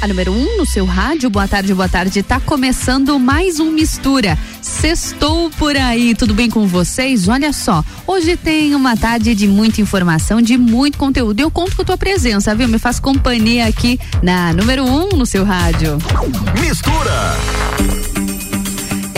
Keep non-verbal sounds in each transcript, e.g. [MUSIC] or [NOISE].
A número 1 um no seu rádio. Boa tarde, boa tarde. Tá começando mais um Mistura. Sextou por aí, tudo bem com vocês? Olha só, hoje tem uma tarde de muita informação, de muito conteúdo. Eu conto com a tua presença, viu? Me faz companhia aqui na número 1 um no seu rádio. Mistura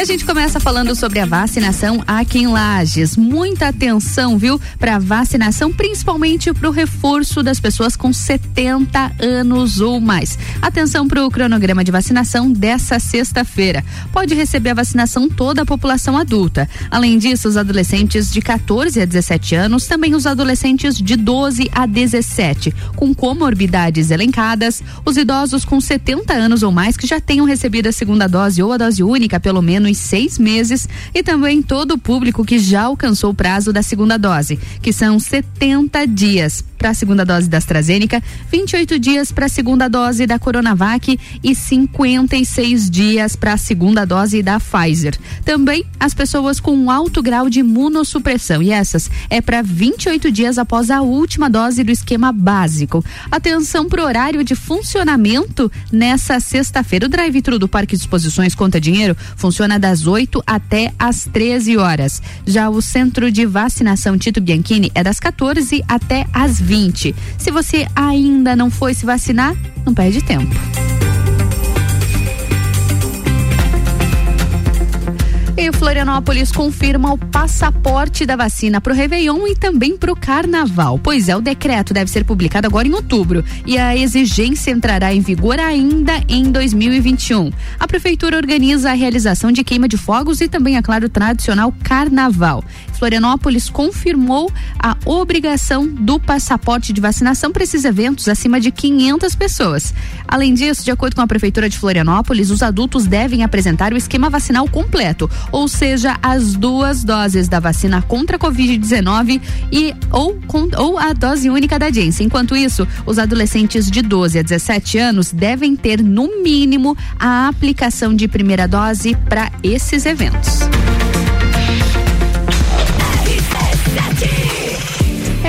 a gente começa falando sobre a vacinação aqui em Lages. Muita atenção, viu, para vacinação, principalmente para o reforço das pessoas com 70 anos ou mais. Atenção para o cronograma de vacinação dessa sexta-feira. Pode receber a vacinação toda a população adulta. Além disso, os adolescentes de 14 a 17 anos, também os adolescentes de 12 a 17, com comorbidades elencadas, os idosos com 70 anos ou mais que já tenham recebido a segunda dose ou a dose única, pelo menos seis meses e também todo o público que já alcançou o prazo da segunda dose, que são 70 dias para a segunda dose da AstraZeneca, 28 dias para a segunda dose da Coronavac e 56 dias para a segunda dose da Pfizer. Também as pessoas com alto grau de imunossupressão e essas é para 28 dias após a última dose do esquema básico. Atenção para o horário de funcionamento nessa sexta-feira. O drive-thru do Parque de Exposições Conta Dinheiro funciona das 8 até às 13 horas. Já o centro de vacinação Tito Bianchini é das 14 até 20 20. Se você ainda não foi se vacinar, não perde tempo. E Florianópolis confirma o passaporte da vacina para o Réveillon e também para o Carnaval. Pois é, o decreto deve ser publicado agora em outubro e a exigência entrará em vigor ainda em 2021. A prefeitura organiza a realização de queima de fogos e também, é claro, o tradicional Carnaval. Florianópolis confirmou a obrigação do passaporte de vacinação para esses eventos acima de 500 pessoas. Além disso, de acordo com a prefeitura de Florianópolis, os adultos devem apresentar o esquema vacinal completo, ou seja, as duas doses da vacina contra a Covid-19 e ou, com, ou a dose única da Janssen. Enquanto isso, os adolescentes de 12 a 17 anos devem ter no mínimo a aplicação de primeira dose para esses eventos.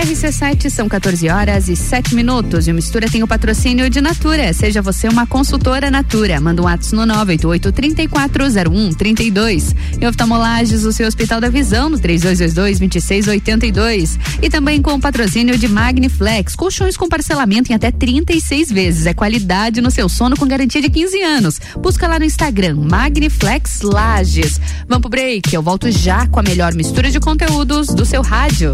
RC7 são 14 horas e 7 minutos. E o Mistura tem o patrocínio de Natura. Seja você uma consultora Natura. Manda um WhatsApp no 988-3401-32. E oftalmolages, o seu Hospital da Visão, no 3222-2682. E também com o patrocínio de Magniflex. Colchões com parcelamento em até 36 vezes. É qualidade no seu sono com garantia de 15 anos. Busca lá no Instagram, Magniflex Lages. Vamos pro break. Eu volto já com a melhor mistura de conteúdos do seu rádio.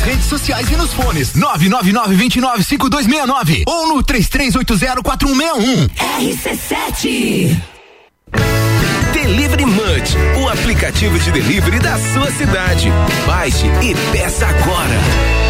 nas redes sociais e nos fones 999-295269 ou no 33804161. RC7 Delivery Munch, o aplicativo de delivery da sua cidade. Baixe e peça agora.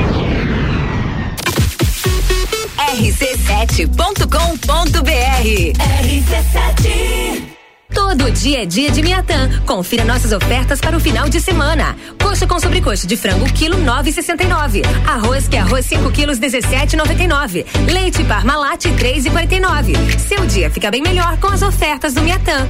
rc7.com.br. RC7 Todo dia é dia de Miatã. Confira nossas ofertas para o final de semana. Coxa com sobrecoxa de frango, quilo 9,69. Arroz que é arroz 5 quilos, 17,99. Leite Parmalat, 3,49. Seu dia fica bem melhor com as ofertas do Miatã.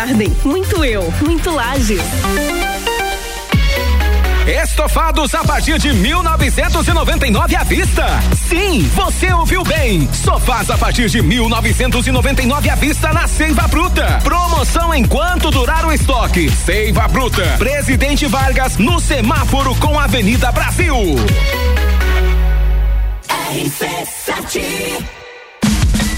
Garden. Muito eu, muito Lages. Estofados a partir de 1999 à vista. Sim, você ouviu bem. Sofás a partir de 1999 à vista na Seiva Bruta. Promoção enquanto durar o estoque. Seiva Bruta. Presidente Vargas no semáforo com Avenida Brasil. RC7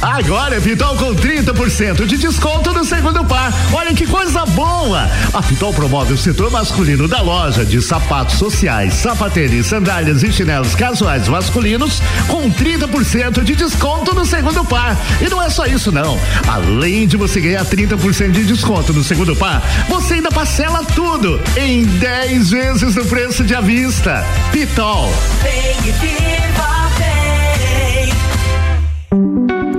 Agora é Pitol com 30% de desconto no segundo par. Olha que coisa boa! A Pitol promove o setor masculino da loja de sapatos sociais, sapatênis, sandálias e chinelos casuais masculinos com 30% de desconto no segundo par. E não é só isso não. Além de você ganhar 30% de desconto no segundo par, você ainda parcela tudo em 10 vezes no preço de avista. Pitol. Vem viva.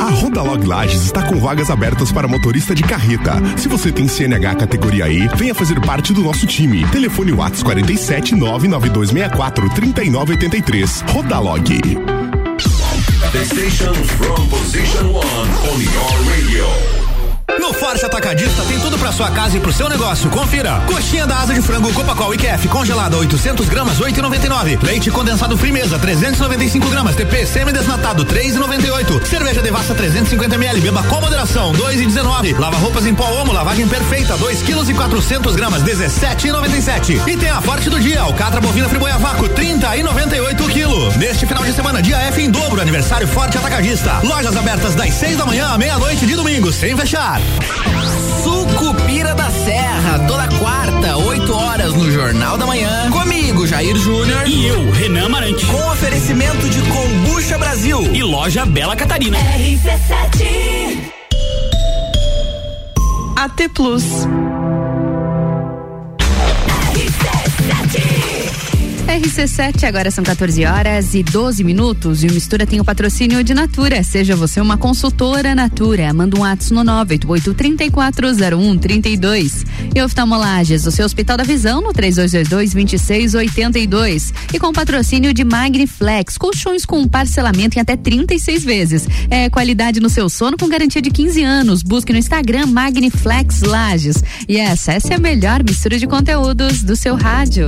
Rodalog Lages está com vagas abertas para motorista de carreta. Se você tem CNH categoria E, venha fazer parte do nosso time. Telefone Whats 47 99264 3983. Rodalog. The station from position on your radio. Forte Atacadista tem tudo para sua casa e pro seu negócio. Confira. Coxinha da asa de frango Copacol IQF congelada 800 gramas 8,99. Leite condensado Frimeza 395 gramas. TP semi-desnatado 3,98. Cerveja Devassa 350 ml. Beba com moderação 2,19. Lava roupas em pó Omo lavagem perfeita 2 quilos e 400 gramas 17,97. E tem a Forte do dia alcatra bovina friboia vácuo 30 e 98 quilo. Neste final de semana dia F em dobro aniversário Forte Atacadista. Lojas abertas das 6 da manhã à meia-noite de domingo sem fechar. Sucupira da Serra, toda quarta, 8 horas no Jornal da Manhã. Comigo, Jair Júnior. E eu, Renan Marante. Com oferecimento de Combucha Brasil. E loja Bela Catarina. RC7 AT Plus. RC7, agora são 14 horas e 12 minutos e o Mistura tem o patrocínio de Natura. Seja você uma consultora Natura. Manda um ato no 988-340132. E oftalmolages, o seu Hospital da Visão no 3222-2682. E com o patrocínio de Magniflex, colchões com parcelamento em até 36 vezes. É qualidade no seu sono com garantia de 15 anos. Busque no Instagram Magniflex Lages. E essa, essa é a melhor mistura de conteúdos do seu rádio.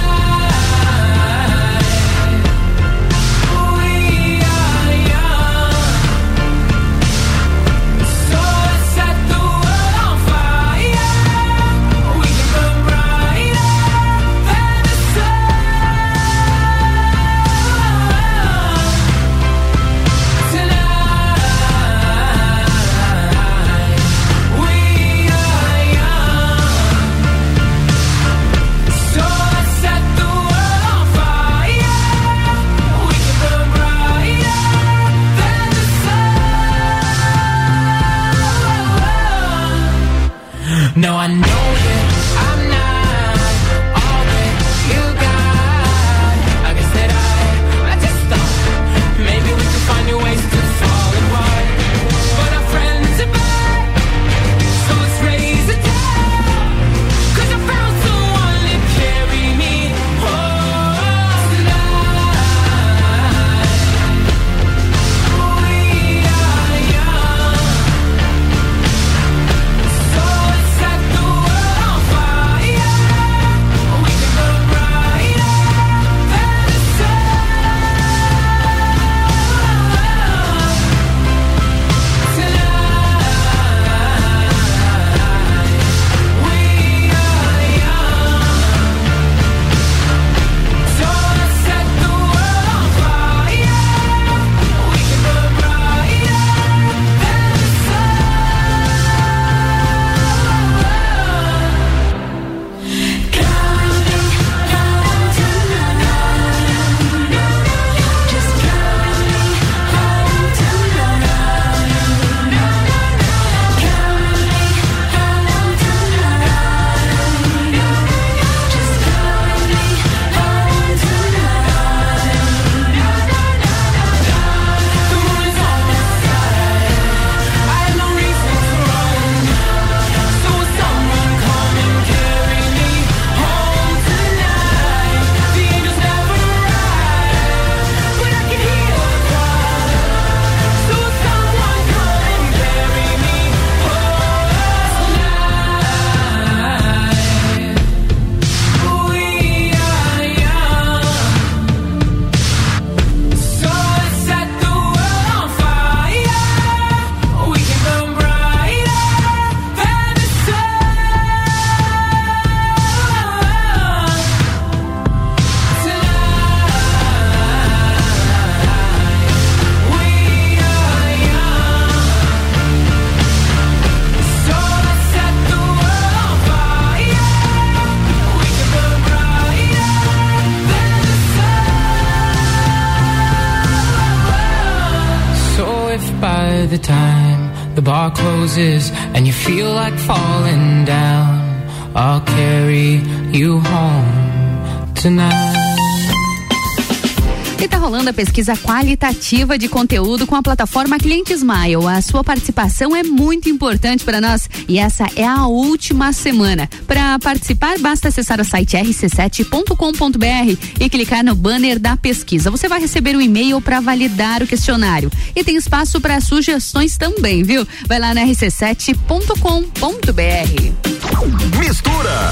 Qualitativa de conteúdo com a plataforma Cliente Smile. A sua participação é muito importante para nós e essa é a última semana. Para participar, basta acessar o site rc7.com.br e clicar no banner da pesquisa. Você vai receber um e-mail para validar o questionário. E tem espaço para sugestões também, viu? Vai lá na rc7.com.br. Mistura.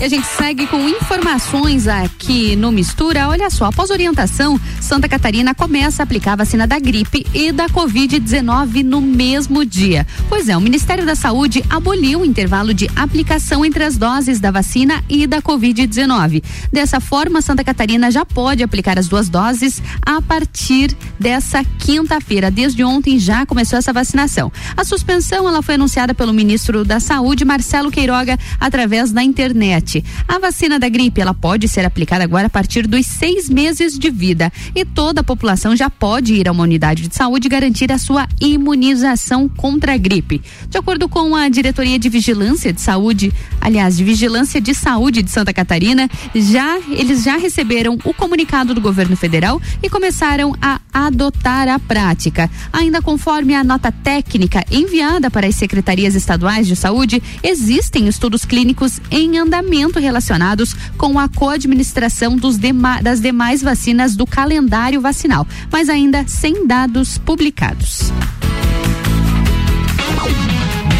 E a gente segue com informações aqui no Mistura. Olha só, após orientação, Santa Catarina começa a aplicar a vacina da gripe e da Covid-19 no mesmo dia. Pois é, o Ministério da Saúde aboliu o intervalo de aplicação entre as doses da vacina e da Covid-19. Dessa forma, Santa Catarina já pode aplicar as duas doses a partir dessa quinta-feira. Desde ontem já começou essa vacinação. A suspensão ela foi anunciada pelo ministro da Saúde, Marcelo Queiroga, através da internet. A vacina da gripe ela pode ser aplicada agora a partir dos seis meses de vida e toda a população já pode ir a uma unidade de saúde garantir a sua imunização contra a gripe. De acordo com a diretoria de vigilância de saúde, aliás, de vigilância de saúde de Santa Catarina, já eles já receberam o comunicado do governo federal e começaram a adotar a prática. Ainda conforme a nota técnica enviada para as secretarias estaduais de saúde, existem estudos clínicos em andamento relacionados com a coadministração dema, das demais vacinas do calendário vacinal, mas ainda sem dados publicados.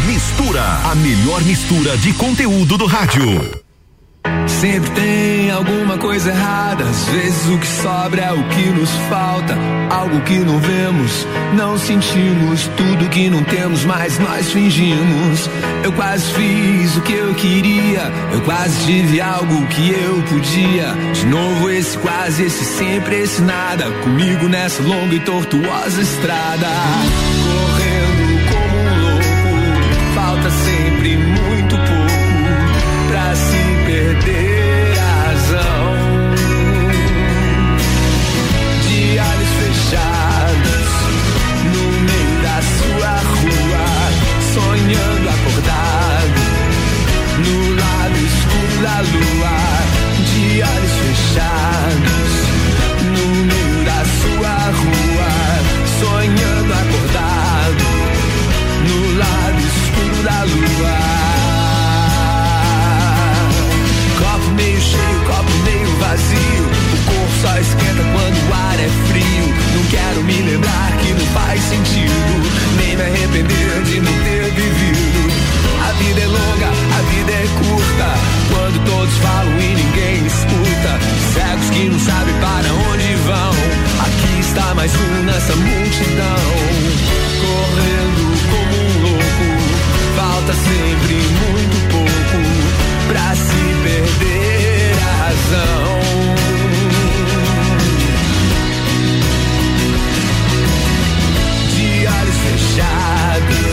Mistura, a melhor mistura de conteúdo do rádio. Sempre tem alguma coisa errada. Às vezes o que sobra é o que nos falta. Algo que não vemos, não sentimos. Tudo que não temos, mas nós fingimos. Eu quase fiz o que eu queria. Eu quase tive algo que eu podia. De novo, esse quase, esse sempre, esse nada. Comigo nessa longa e tortuosa estrada. Correndo me lembrar que não faz sentido. Nem me arrepender de não ter vivido. A vida é longa, a vida é curta. Quando todos falam e ninguém escuta. Cegos que não sabem para onde vão. Aqui está mais um nessa multidão. Correndo como um louco. Falta sempre olhos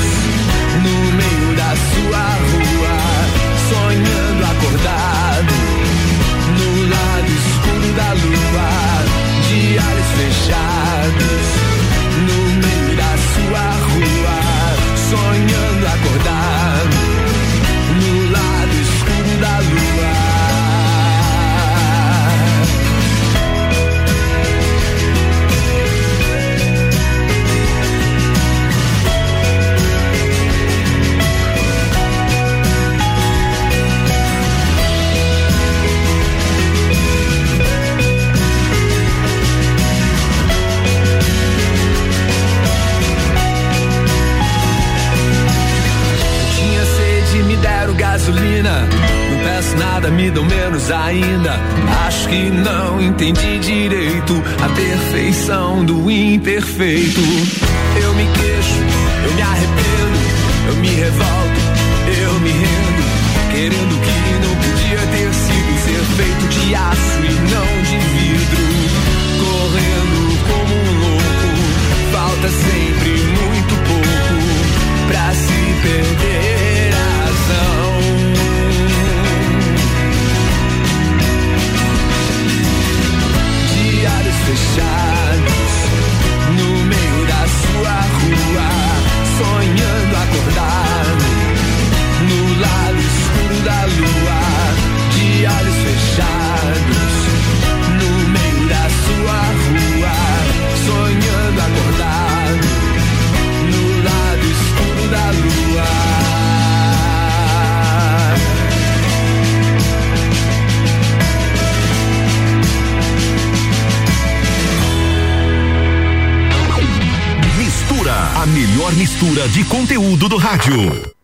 Dudu do Rádio.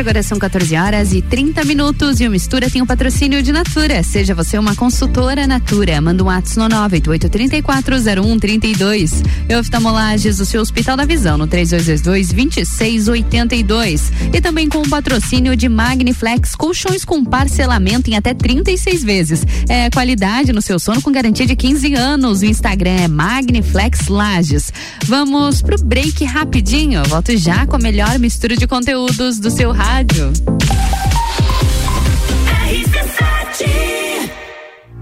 agora são 14 horas e 30 minutos e o Mistura tem o um patrocínio de Natura. Seja você uma consultora Natura, manda um ato no 988340132. E o seu Hospital da Visão, no 3222-2682. E também com o patrocínio de Magniflex, colchões com parcelamento em até 36 vezes. É qualidade no seu sono com garantia de 15 anos. O Instagram é Magniflex Lages. Vamos pro break rapidinho. Volto já com a melhor mistura de conteúdos do seu rádio.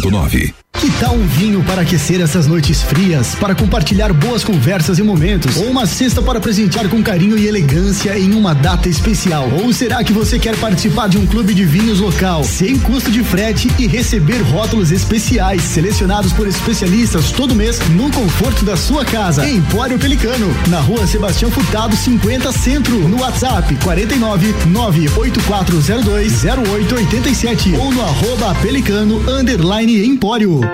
89.9. Que tal um vinho para aquecer essas noites frias, para compartilhar boas conversas e momentos? Ou uma cesta para presentear com carinho e elegância em uma data especial? Ou será que você quer participar de um clube de vinhos local, sem custo de frete e receber rótulos especiais, selecionados por especialistas todo mês, no conforto da sua casa? Empório Pelicano, na rua Sebastião Furtado, 50 Centro, no WhatsApp 49 98402 0887 ou no arroba Pelicano Empório.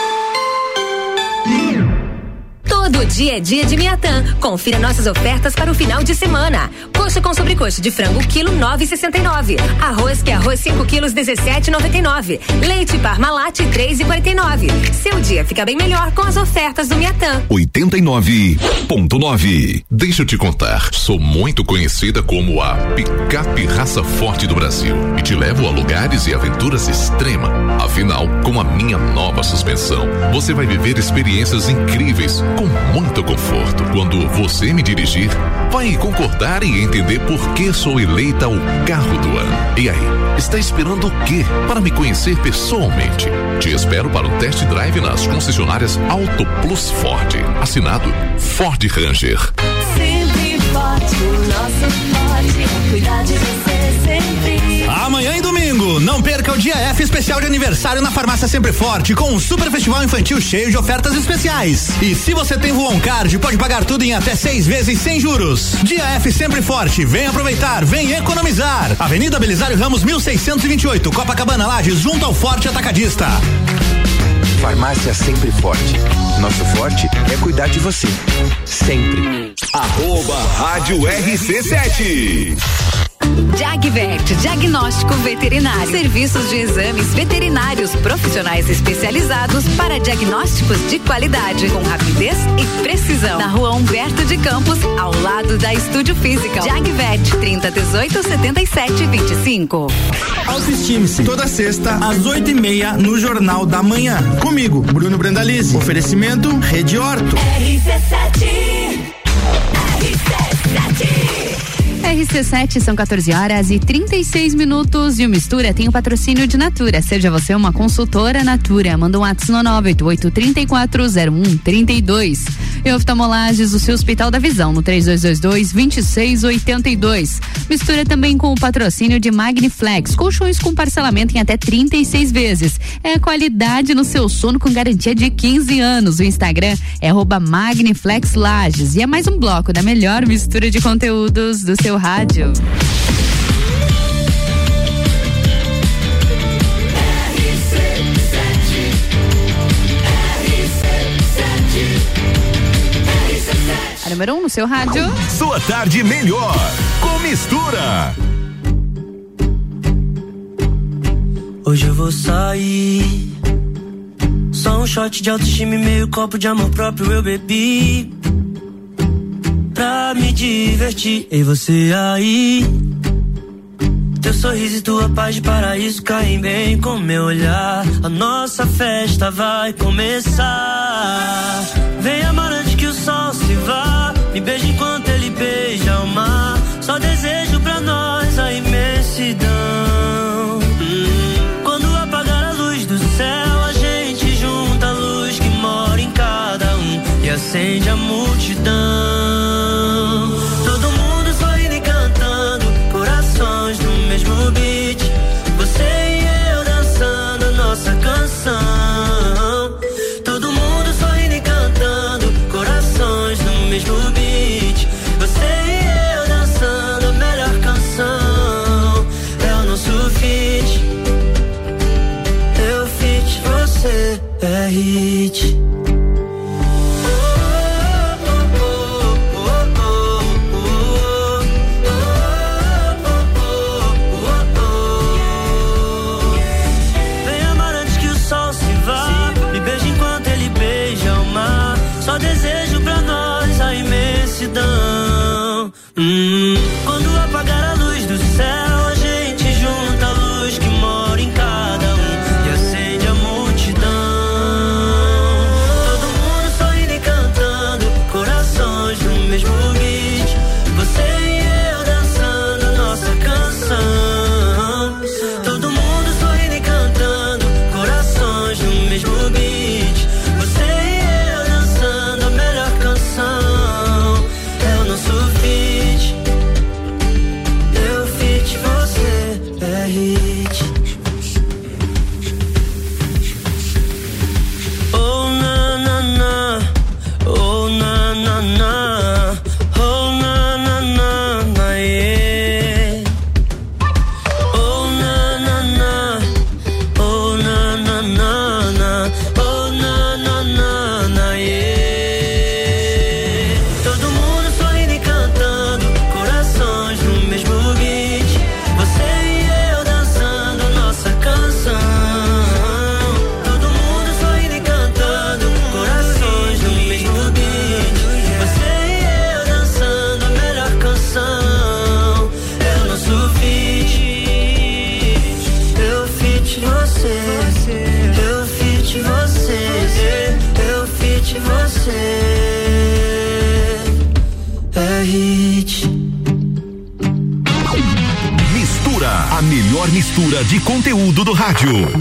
Todo dia é dia de Miatã. Confira nossas ofertas para o final de semana. Coxa com sobrecoxa de frango, quilo 9,69. Arroz que é arroz 5 quilos, 17,99. Leite Parmalat, 3,49. Seu dia fica bem melhor com as ofertas do Miatã. 89.9. Deixa eu te contar, sou muito conhecida como a picape raça forte do Brasil e te levo a lugares e aventuras extrema. Afinal, com a minha nova suspensão, você vai viver experiências incríveis com muito conforto. Quando você me dirigir, vai concordar e entender por que sou eleita o carro do ano. E aí, está esperando o quê para me conhecer pessoalmente? Te espero para um test drive nas concessionárias Auto Plus Ford. Assinado Ford Ranger. Sempre forte, o nosso forte. Cuidar de você sempre. Amanhã e domingo, não perca o dia F especial de aniversário na Farmácia Sempre Forte, com um super festival infantil cheio de ofertas especiais. E se você tem Voon Card, pode pagar tudo em até seis vezes sem juros. Dia F Sempre Forte, vem aproveitar, vem economizar. Avenida Belisário Ramos, 1628, Copacabana Lages, junto ao Forte Atacadista. Farmácia Sempre Forte. Nosso forte é cuidar de você. Sempre. Arroba Rádio RC7. Jagvet, diagnóstico veterinário. Serviços de exames veterinários profissionais especializados para diagnósticos de qualidade, com rapidez e precisão. Na rua Humberto de Campos, ao lado da Estúdio Física. Jagvet, 30 18 77 25. Autoestime-se. Toda sexta, às oito e meia, no Jornal da Manhã. Comigo, Bruno Brandalize. Oferecimento Rede Horto. RC7. RC7. RC7 são 14 horas e 36 minutos e o Mistura tem o patrocínio de Natura. Seja você uma consultora Natura. Manda um WhatsApp no 988 340132. E oftalmolages, o seu Hospital da Visão, no 3222-2682. Mistura também com o patrocínio de Magniflex, colchões com parcelamento em até 36 vezes. É qualidade no seu sono com garantia de 15 anos. O Instagram é arroba Magniflex Lages. E é mais um bloco da melhor mistura de conteúdos do seu rádio. Número 1 um no seu rádio. Sua tarde melhor com mistura. Hoje eu vou sair. Só um shot de autoestima e meio copo de amor próprio eu bebi. Pra me divertir. E você aí? Teu sorriso e tua paz de paraíso caem bem com meu olhar. A nossa festa vai começar. Vem amar antes que o sol se vá. Me beija enquanto ele beija o mar. Só desejo pra nós a imensidão. Quando apagar a luz do céu, a gente junta a luz que mora em cada um e acende conteúdo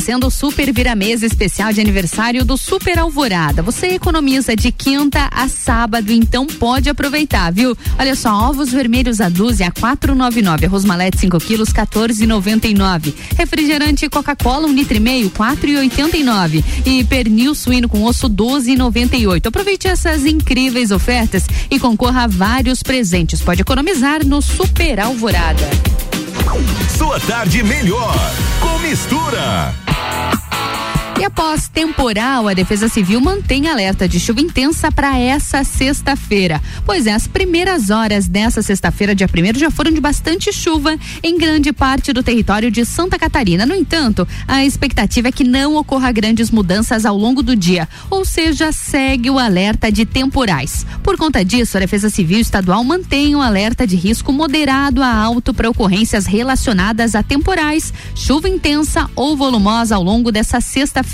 Acontecendo o Super Viramesa especial de aniversário do Super Alvorada. Você economiza de quinta a sábado, então pode aproveitar, viu? Olha só, ovos vermelhos a dúzia a 4,99, arroz malete 5 quilos 14,99, refrigerante Coca-Cola um litro e meio 4,89 e pernil suíno com osso 12,98. Aproveite essas incríveis ofertas e concorra a vários presentes. Pode economizar no Super Alvorada. Sua tarde melhor com mistura. E após temporal, a Defesa Civil mantém alerta de chuva intensa para essa sexta-feira. Pois é, as primeiras horas dessa sexta-feira, dia 1 já foram de bastante chuva em grande parte do território de Santa Catarina. No entanto, a expectativa é que não ocorra grandes mudanças ao longo do dia, ou seja, segue o alerta de temporais. Por conta disso, a Defesa Civil Estadual mantém o alerta de risco moderado a alto para ocorrências relacionadas a temporais, chuva intensa ou volumosa ao longo dessa sexta-feira.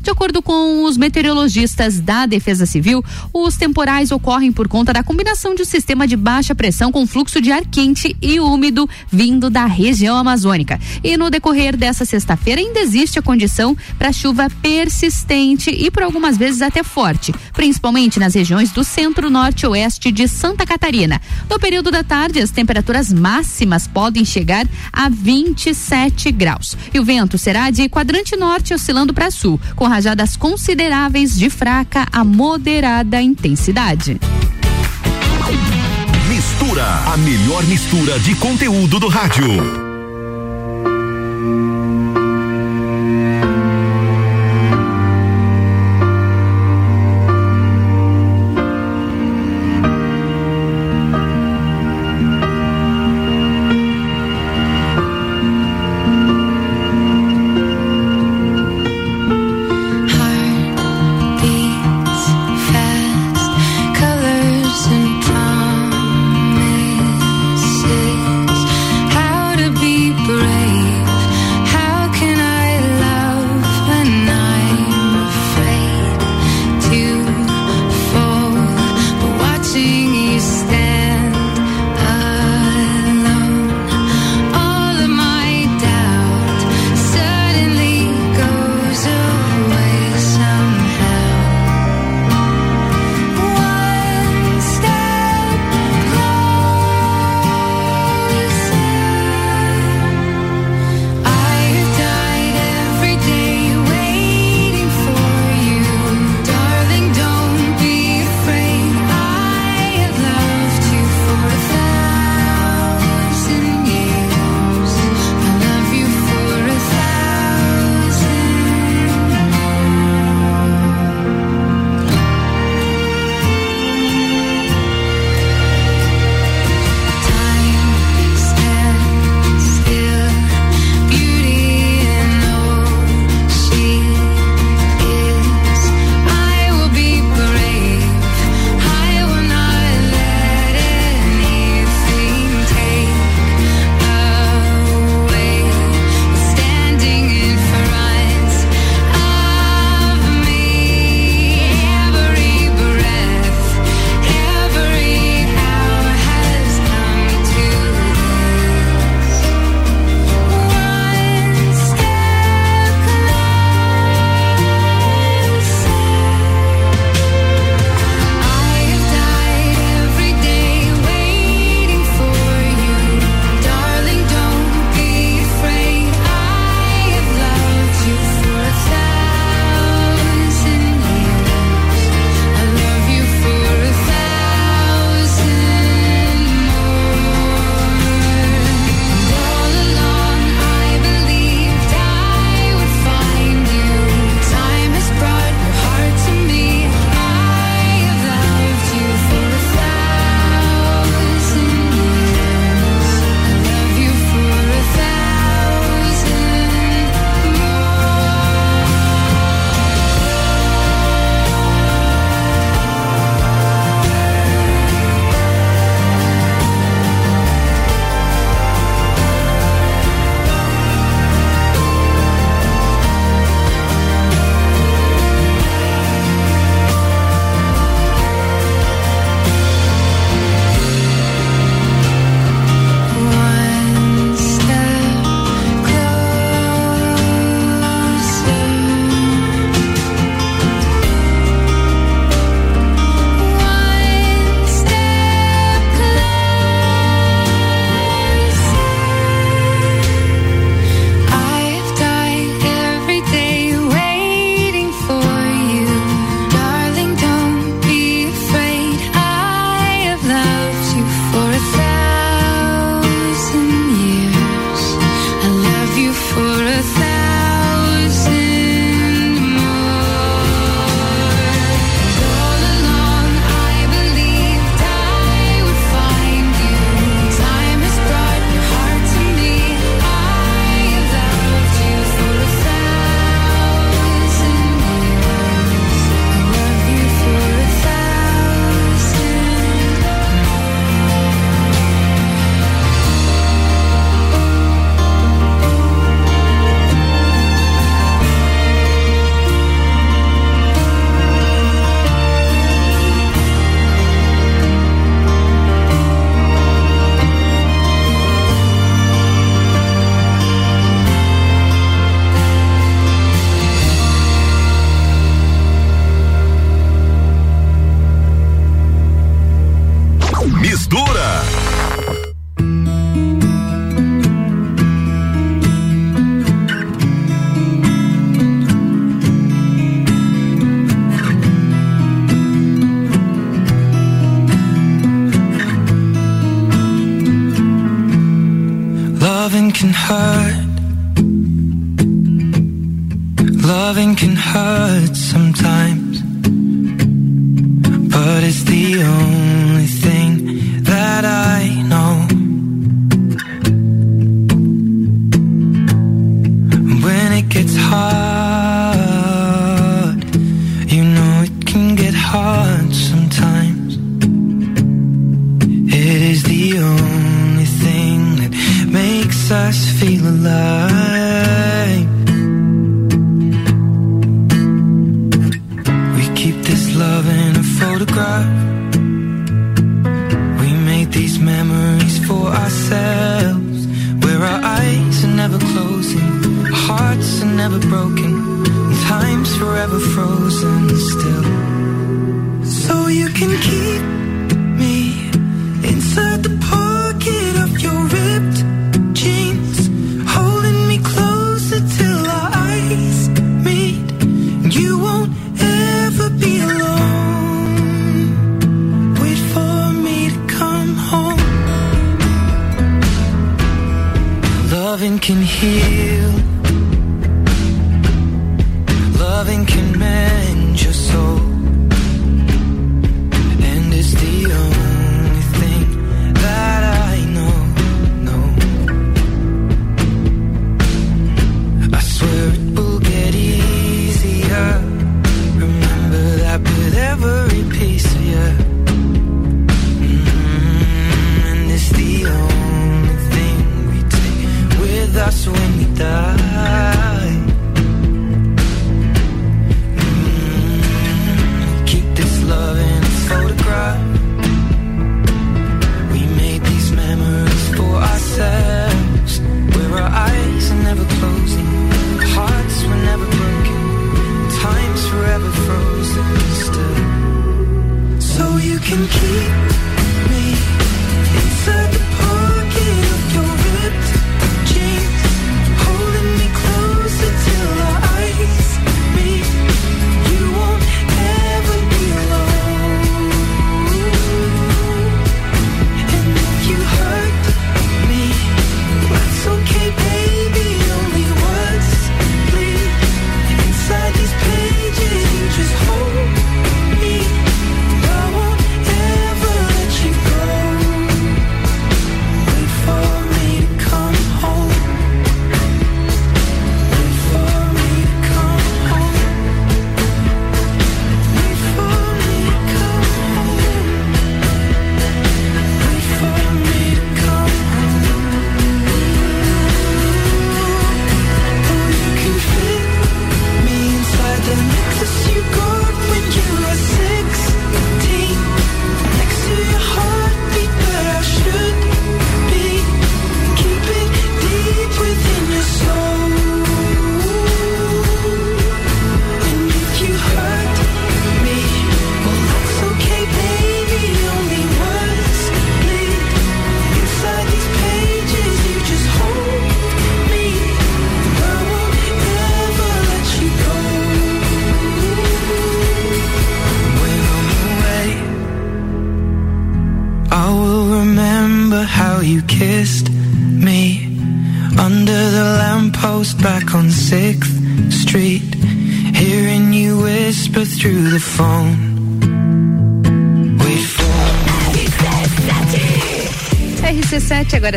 De acordo com os meteorologistas da Defesa Civil, os temporais ocorrem por conta da combinação de um sistema de baixa pressão com fluxo de ar quente e úmido vindo da região amazônica. E no decorrer dessa sexta-feira ainda existe a condição para chuva persistente e por algumas vezes até forte, principalmente nas regiões do centro, norte e oeste de Santa Catarina. No período da tarde, as temperaturas máximas podem chegar a 27 graus. E o vento será de quadrante norte oscilando para sul, com rajadas consideráveis de fraca a moderada intensidade. Mistura, a melhor mistura de conteúdo do rádio.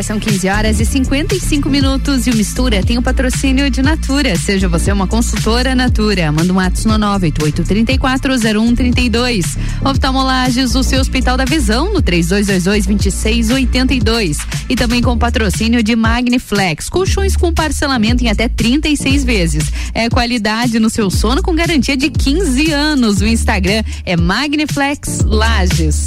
são 15 horas e 55 minutos e o Mistura tem o patrocínio de Natura. Seja você uma consultora Natura, manda um ato no 988340132. Oftalmolages, o seu Hospital da Visão no 3222-2682. E também com patrocínio de Magniflex, colchões com parcelamento em até 36 vezes. É qualidade no seu sono com garantia de 15 anos. O Instagram é Magniflex Lages.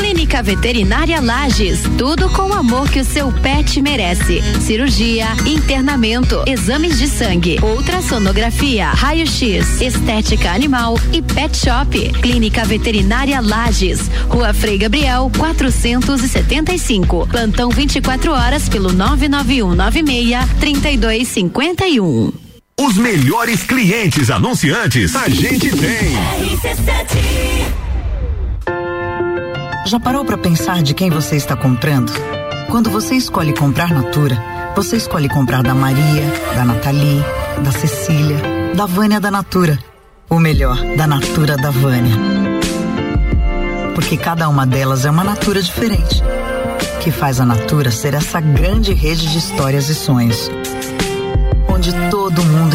Clínica Veterinária Lages, tudo com o amor que o seu pet merece. Cirurgia, internamento, exames de sangue, ultrassonografia, raio-x, estética animal e pet shop. Clínica Veterinária Lages, Rua Frei Gabriel, 475. Plantão 24 horas pelo 99196 3251. Os melhores clientes anunciantes a gente tem. Já parou para pensar de quem você está comprando? Quando você escolhe comprar Natura, você escolhe comprar da Maria, da Nathalie, da Cecília, da Vânia da Natura. Ou melhor, da Natura da Vânia. Porque cada uma delas é uma Natura diferente. Que faz a Natura ser essa grande rede de histórias e sonhos. Onde todo mundo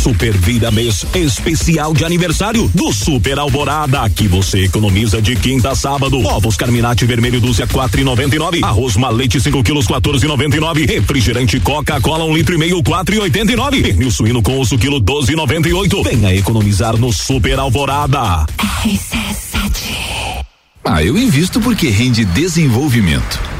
Super Vida Mês especial de aniversário do Super Alvorada. Aqui você economiza de quinta a sábado. Ovos Carminati vermelho dúzia quatro e noventa e nove. Arroz malete 5 quilos 14 e noventa e nove. Refrigerante Coca-Cola um litro e meio quatro e oitenta e nove. Pernil suíno com osso quilo 12 e noventa e oito. Venha economizar no Super Alvorada. Ah, eu invisto porque rende desenvolvimento.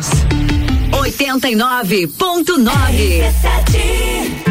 89.9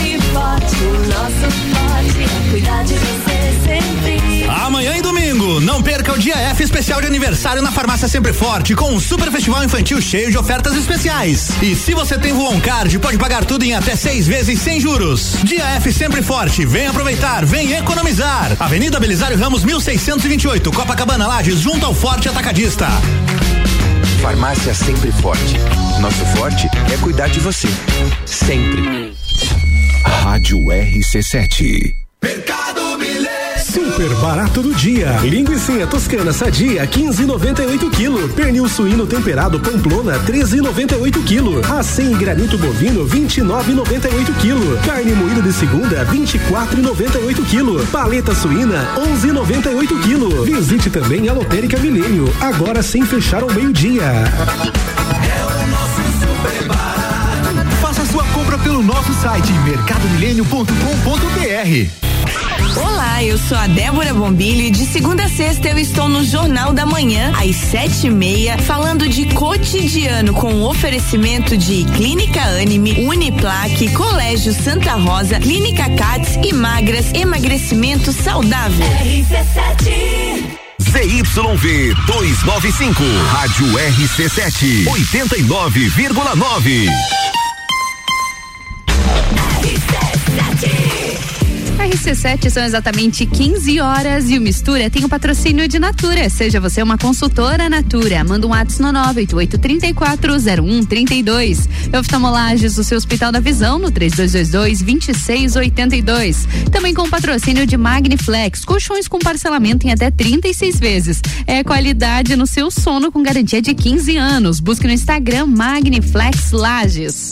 forte, o nosso forte é cuidar de você sempre. Amanhã e domingo, não perca o dia F especial de aniversário na Farmácia Sempre Forte, com um super festival infantil cheio de ofertas especiais. E se você tem Voon Card, pode pagar tudo em até seis vezes sem juros. Dia F Sempre Forte, vem aproveitar, vem economizar. Avenida Belisário Ramos, 1628, Copacabana Lages, junto ao Forte Atacadista. Farmácia Sempre Forte. Nosso forte é cuidar de você. Sempre. Rádio RC7. Super barato do dia. Linguiça toscana sadia 15,98 kg. Pernil suíno temperado Pamplona 13,98 kg. Acém granito bovino 29,98 kg. Carne moída de segunda 24,98 kg. Paleta suína 11,98 kg. Visite também a Lotérica Milênio, agora sem fechar ao meio-dia. Site mercadomilênio.com.br. Olá, eu sou a Débora Bombilho e de segunda a sexta eu estou no Jornal da Manhã, às sete e meia, falando de cotidiano com oferecimento de Clínica Anime, Uniplaque, Colégio Santa Rosa, Clínica Cats e Magras, emagrecimento saudável. ZYV 295, Rádio RC7, 89,9. RC7 são exatamente 15 horas e o Mistura tem o patrocínio de Natura. Seja você uma consultora Natura. Manda um WhatsApp no 988340132. Oftalmolages, o seu Hospital da Visão no 3222-2682. Também com o patrocínio de Magniflex. Colchões com parcelamento em até 36 vezes. É qualidade no seu sono com garantia de 15 anos. Busque no Instagram Magniflex Lages.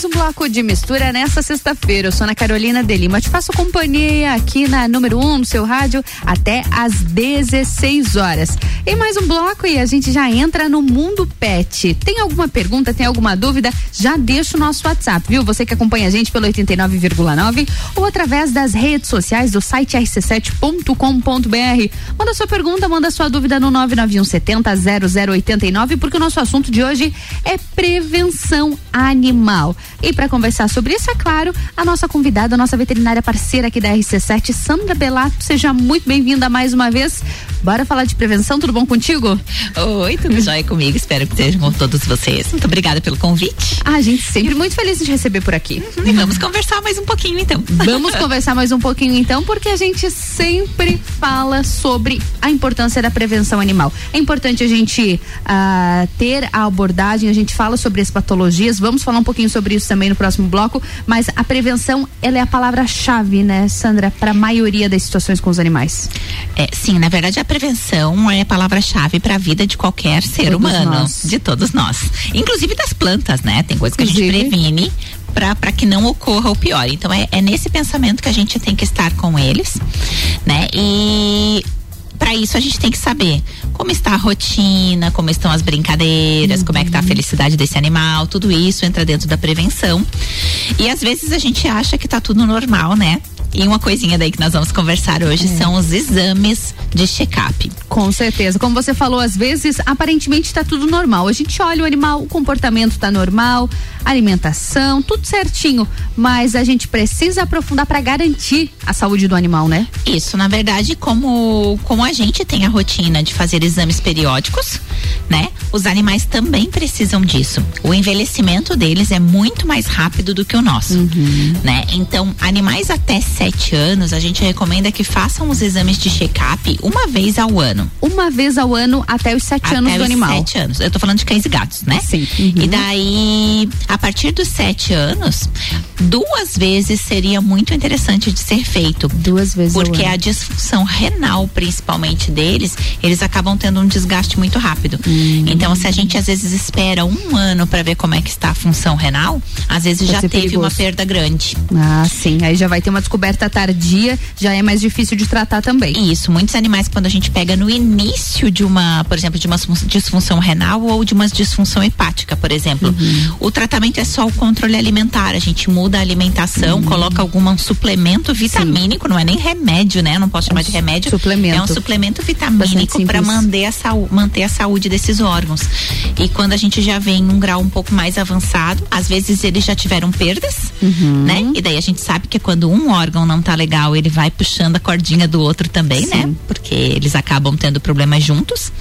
Mais um bloco de mistura nessa sexta-feira. Eu sou Ana Carolina de Lima. Te faço companhia aqui na número 1 um, no seu rádio até às 16 horas. E mais um bloco e a gente já entra no mundo pet. Tem alguma pergunta, tem alguma dúvida? Já deixa o nosso WhatsApp, viu? Você que acompanha a gente pelo 89,9 ou através das redes sociais do site rc7.com.br. Manda sua pergunta, manda sua dúvida no 991 70 0089, porque o nosso assunto de hoje é prevenção animal. E para conversar sobre isso, é claro, a nossa convidada, a nossa veterinária parceira aqui da RC7, Sandra Belato, seja muito bem-vinda mais uma vez. Bora falar de prevenção, tudo bom contigo? Oi, tudo jóia comigo, espero que estejam com todos vocês. Muito obrigada pelo convite. A gente sempre muito feliz de receber por aqui. Uhum, e vamos conversar mais um pouquinho então. [LAUGHS] Vamos conversar mais um pouquinho então, porque a gente sempre fala sobre a importância da prevenção animal. É importante a gente ah, ter a abordagem, a gente fala sobre as patologias, vamos falar um pouquinho sobre isso também no próximo bloco, mas a prevenção, ela é a palavra-chave, né, Sandra, para a maioria das situações com os animais. É, sim, na verdade a prevenção é a palavra-chave para a vida de qualquer ser Todos humano, nós. de todos nós, inclusive das plantas, né? Tem coisas que a gente previne para que não ocorra o pior. Então é, é nesse pensamento que a gente tem que estar com eles, né? E para isso a gente tem que saber como está a rotina, como estão as brincadeiras, como é que tá a felicidade desse animal, tudo isso entra dentro da prevenção. E às vezes a gente acha que tá tudo normal, né? E uma coisinha daí que nós vamos conversar hoje são os exames de check-up. Com certeza. Como você falou, às vezes, aparentemente está tudo normal. A gente olha o animal, o comportamento está normal, alimentação, tudo certinho. Mas a gente precisa aprofundar para garantir a saúde do animal, né? Isso, na verdade, como, como a gente tem a rotina de fazer exames periódicos, né? Os animais também precisam disso. O envelhecimento deles é muito mais rápido do que o nosso, né? Então, animais até 7 anos, a gente recomenda que façam os exames de check-up uma vez ao ano. Uma vez ao ano até os 7 anos Até do os animal. sete anos. Eu tô falando de cães e gatos, né? Sim. E daí, a partir dos sete anos, duas vezes seria muito interessante de ser feito. Duas vezes Porque a disfunção renal, principalmente deles, eles acabam tendo um desgaste muito rápido. Hum. Então, se a gente às vezes espera um ano para ver como é que está a função renal, às vezes Pode já teve uma perigoso. perda grande. Ah, sim. Aí já vai ter uma descoberta tardia, já é mais difícil de tratar também. Isso, muitos animais quando a gente pega no início de uma, por exemplo, de uma disfun- disfunção renal ou de uma disfunção hepática, por exemplo, Uhum. o tratamento é só o controle alimentar. A gente muda a alimentação, Uhum. coloca algum um suplemento vitamínico, não é nem remédio, né? Não posso chamar de remédio. suplemento. É um suplemento vitamínico para manter a, sau- manter a saúde desses órgãos. E quando a gente já vem num grau um pouco mais avançado, às vezes eles já tiveram perdas, Uhum. né? E daí a gente sabe que quando um órgão não tá legal, ele vai puxando a cordinha do outro também, né? Porque eles acabam tendo problemas juntos.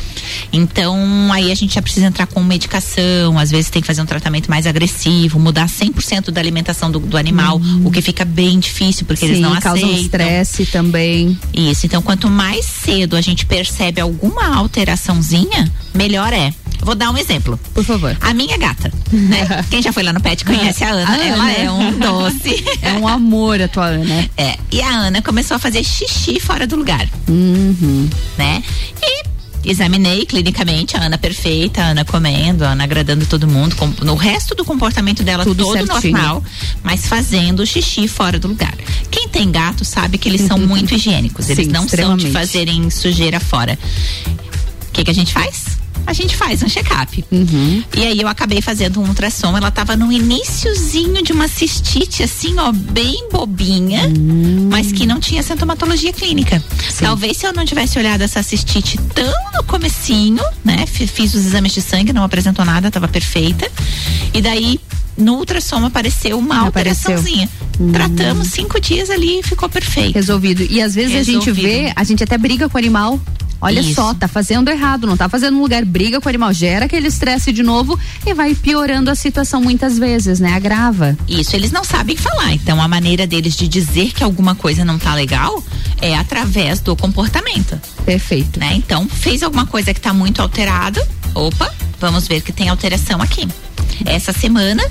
Então, aí a gente já precisa entrar com medicação, às vezes tem que fazer um tratamento mais agressivo, mudar 100% da alimentação do, do animal, o que fica bem difícil porque eles Sim, não causa aceitam. estresse também. Isso, então quanto mais cedo a gente percebe alguma alteraçãozinha, melhor é. Vou dar um exemplo. Por favor. A minha gata, né? [LAUGHS] Quem já foi lá no pet conhece a Ana. A Ela Ana. é um [LAUGHS] doce. É um amor a tua Ana. É. E a Ana começou a fazer xixi fora do lugar. Uhum. Né? E examinei clinicamente a Ana perfeita, a Ana comendo, a Ana agradando todo mundo. Com, no resto do comportamento dela, Tudo todo certinho. normal, mas fazendo xixi fora do lugar. Quem tem gato sabe que eles são [LAUGHS] muito higiênicos. Eles Sim, não são de fazerem sujeira fora. O que, que a gente faz? A gente faz um check-up. Uhum. E aí eu acabei fazendo um ultrassom. Ela tava no iniciozinho de uma cistite, assim, ó, bem bobinha, Hum. mas que não tinha sintomatologia clínica. Talvez se eu não tivesse olhado essa cistite tão no comecinho, né? fi- Fiz os exames de sangue, não apresentou nada, tava perfeita. E daí no ultrassom apareceu uma Apareceu. alteraçãozinha. Tratamos cinco dias ali e ficou perfeito. Resolvido. E às vezes a gente Resolvido. vê, a gente até briga com o animal. Olha Isso. só, tá fazendo errado, não tá fazendo no lugar, briga com o animal, gera aquele estresse de novo e vai piorando a situação muitas vezes, né? Agrava. Isso, eles não sabem falar. Então, a maneira deles de dizer que alguma coisa não tá legal é através do comportamento. Perfeito. Né? Então, fez alguma coisa que tá muito alterado. Opa, vamos ver que tem alteração aqui. Essa semana,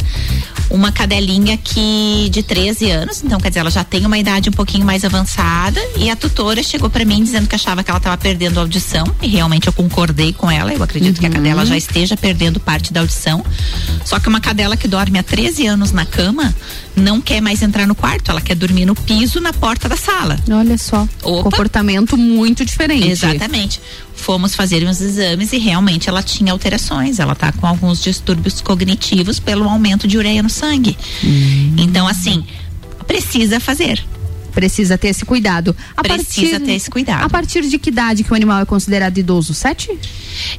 uma cadelinha que de 13 anos, então quer dizer, ela já tem uma idade um pouquinho mais avançada e a tutora chegou para mim dizendo que achava que ela estava perdendo audição e realmente eu concordei com ela. Eu acredito que a cadela já esteja perdendo parte da audição. Só que uma cadela que dorme há 13 anos na cama não quer mais entrar no quarto, ela quer dormir no piso na porta da sala. Olha só. Opa. Comportamento muito diferente. Exatamente. Fomos fazer uns exames e realmente ela tinha alterações. Ela tá com alguns distúrbios cognitivos pelo aumento de ureia no sangue. Então, assim, precisa fazer. Precisa ter esse cuidado. A Precisa ter esse cuidado. A partir de que idade que o animal é considerado idoso? Sete?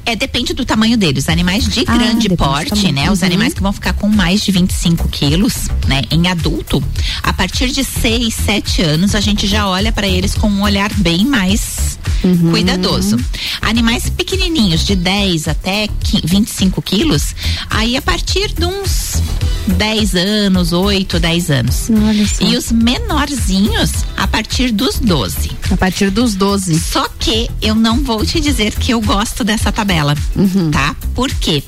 É, depende do tamanho deles. Animais de Ah, grande porte, né? Os Uhum. animais que vão ficar com mais de 25 quilos, né? Em adulto, a partir de 6, 7 anos, a gente já olha para eles com um olhar bem mais Uhum. cuidadoso. Animais pequenininhos, de 10 até qui- 25 quilos, aí a partir de uns 10 anos, 8, 10 anos. E os menorzinhos, a partir dos 12. A partir dos 12. Só que eu não vou te dizer que eu gosto dessa tabela, Uhum. tá? Por quê?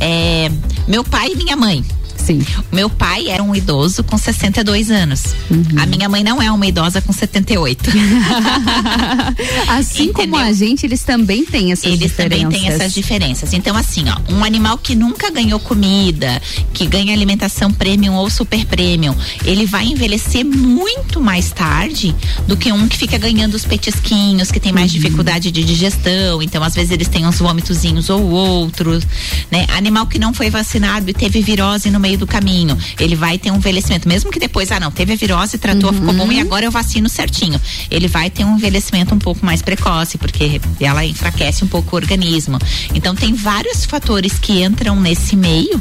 É, meu pai e minha mãe. Sim. Meu pai era um idoso com 62 anos. Uhum. A minha mãe não é uma idosa com 78. [LAUGHS] Assim como a gente, eles também têm essas Eles diferenças. também têm essas diferenças. Então, assim, ó, um animal que nunca ganhou comida, que ganha alimentação premium ou super premium, ele vai envelhecer muito mais tarde do que um que fica ganhando os petisquinhos, que tem mais Uhum. dificuldade de digestão. Então, às vezes, eles têm uns vômitozinhos ou outros, né? Animal que não foi vacinado e teve virose no meio do caminho, ele vai ter um envelhecimento, mesmo que depois, ah, não, teve a virose, tratou, ficou bom e agora eu vacino certinho. Ele vai ter um envelhecimento um pouco mais precoce, porque ela enfraquece um pouco o organismo. Então tem vários fatores que entram nesse meio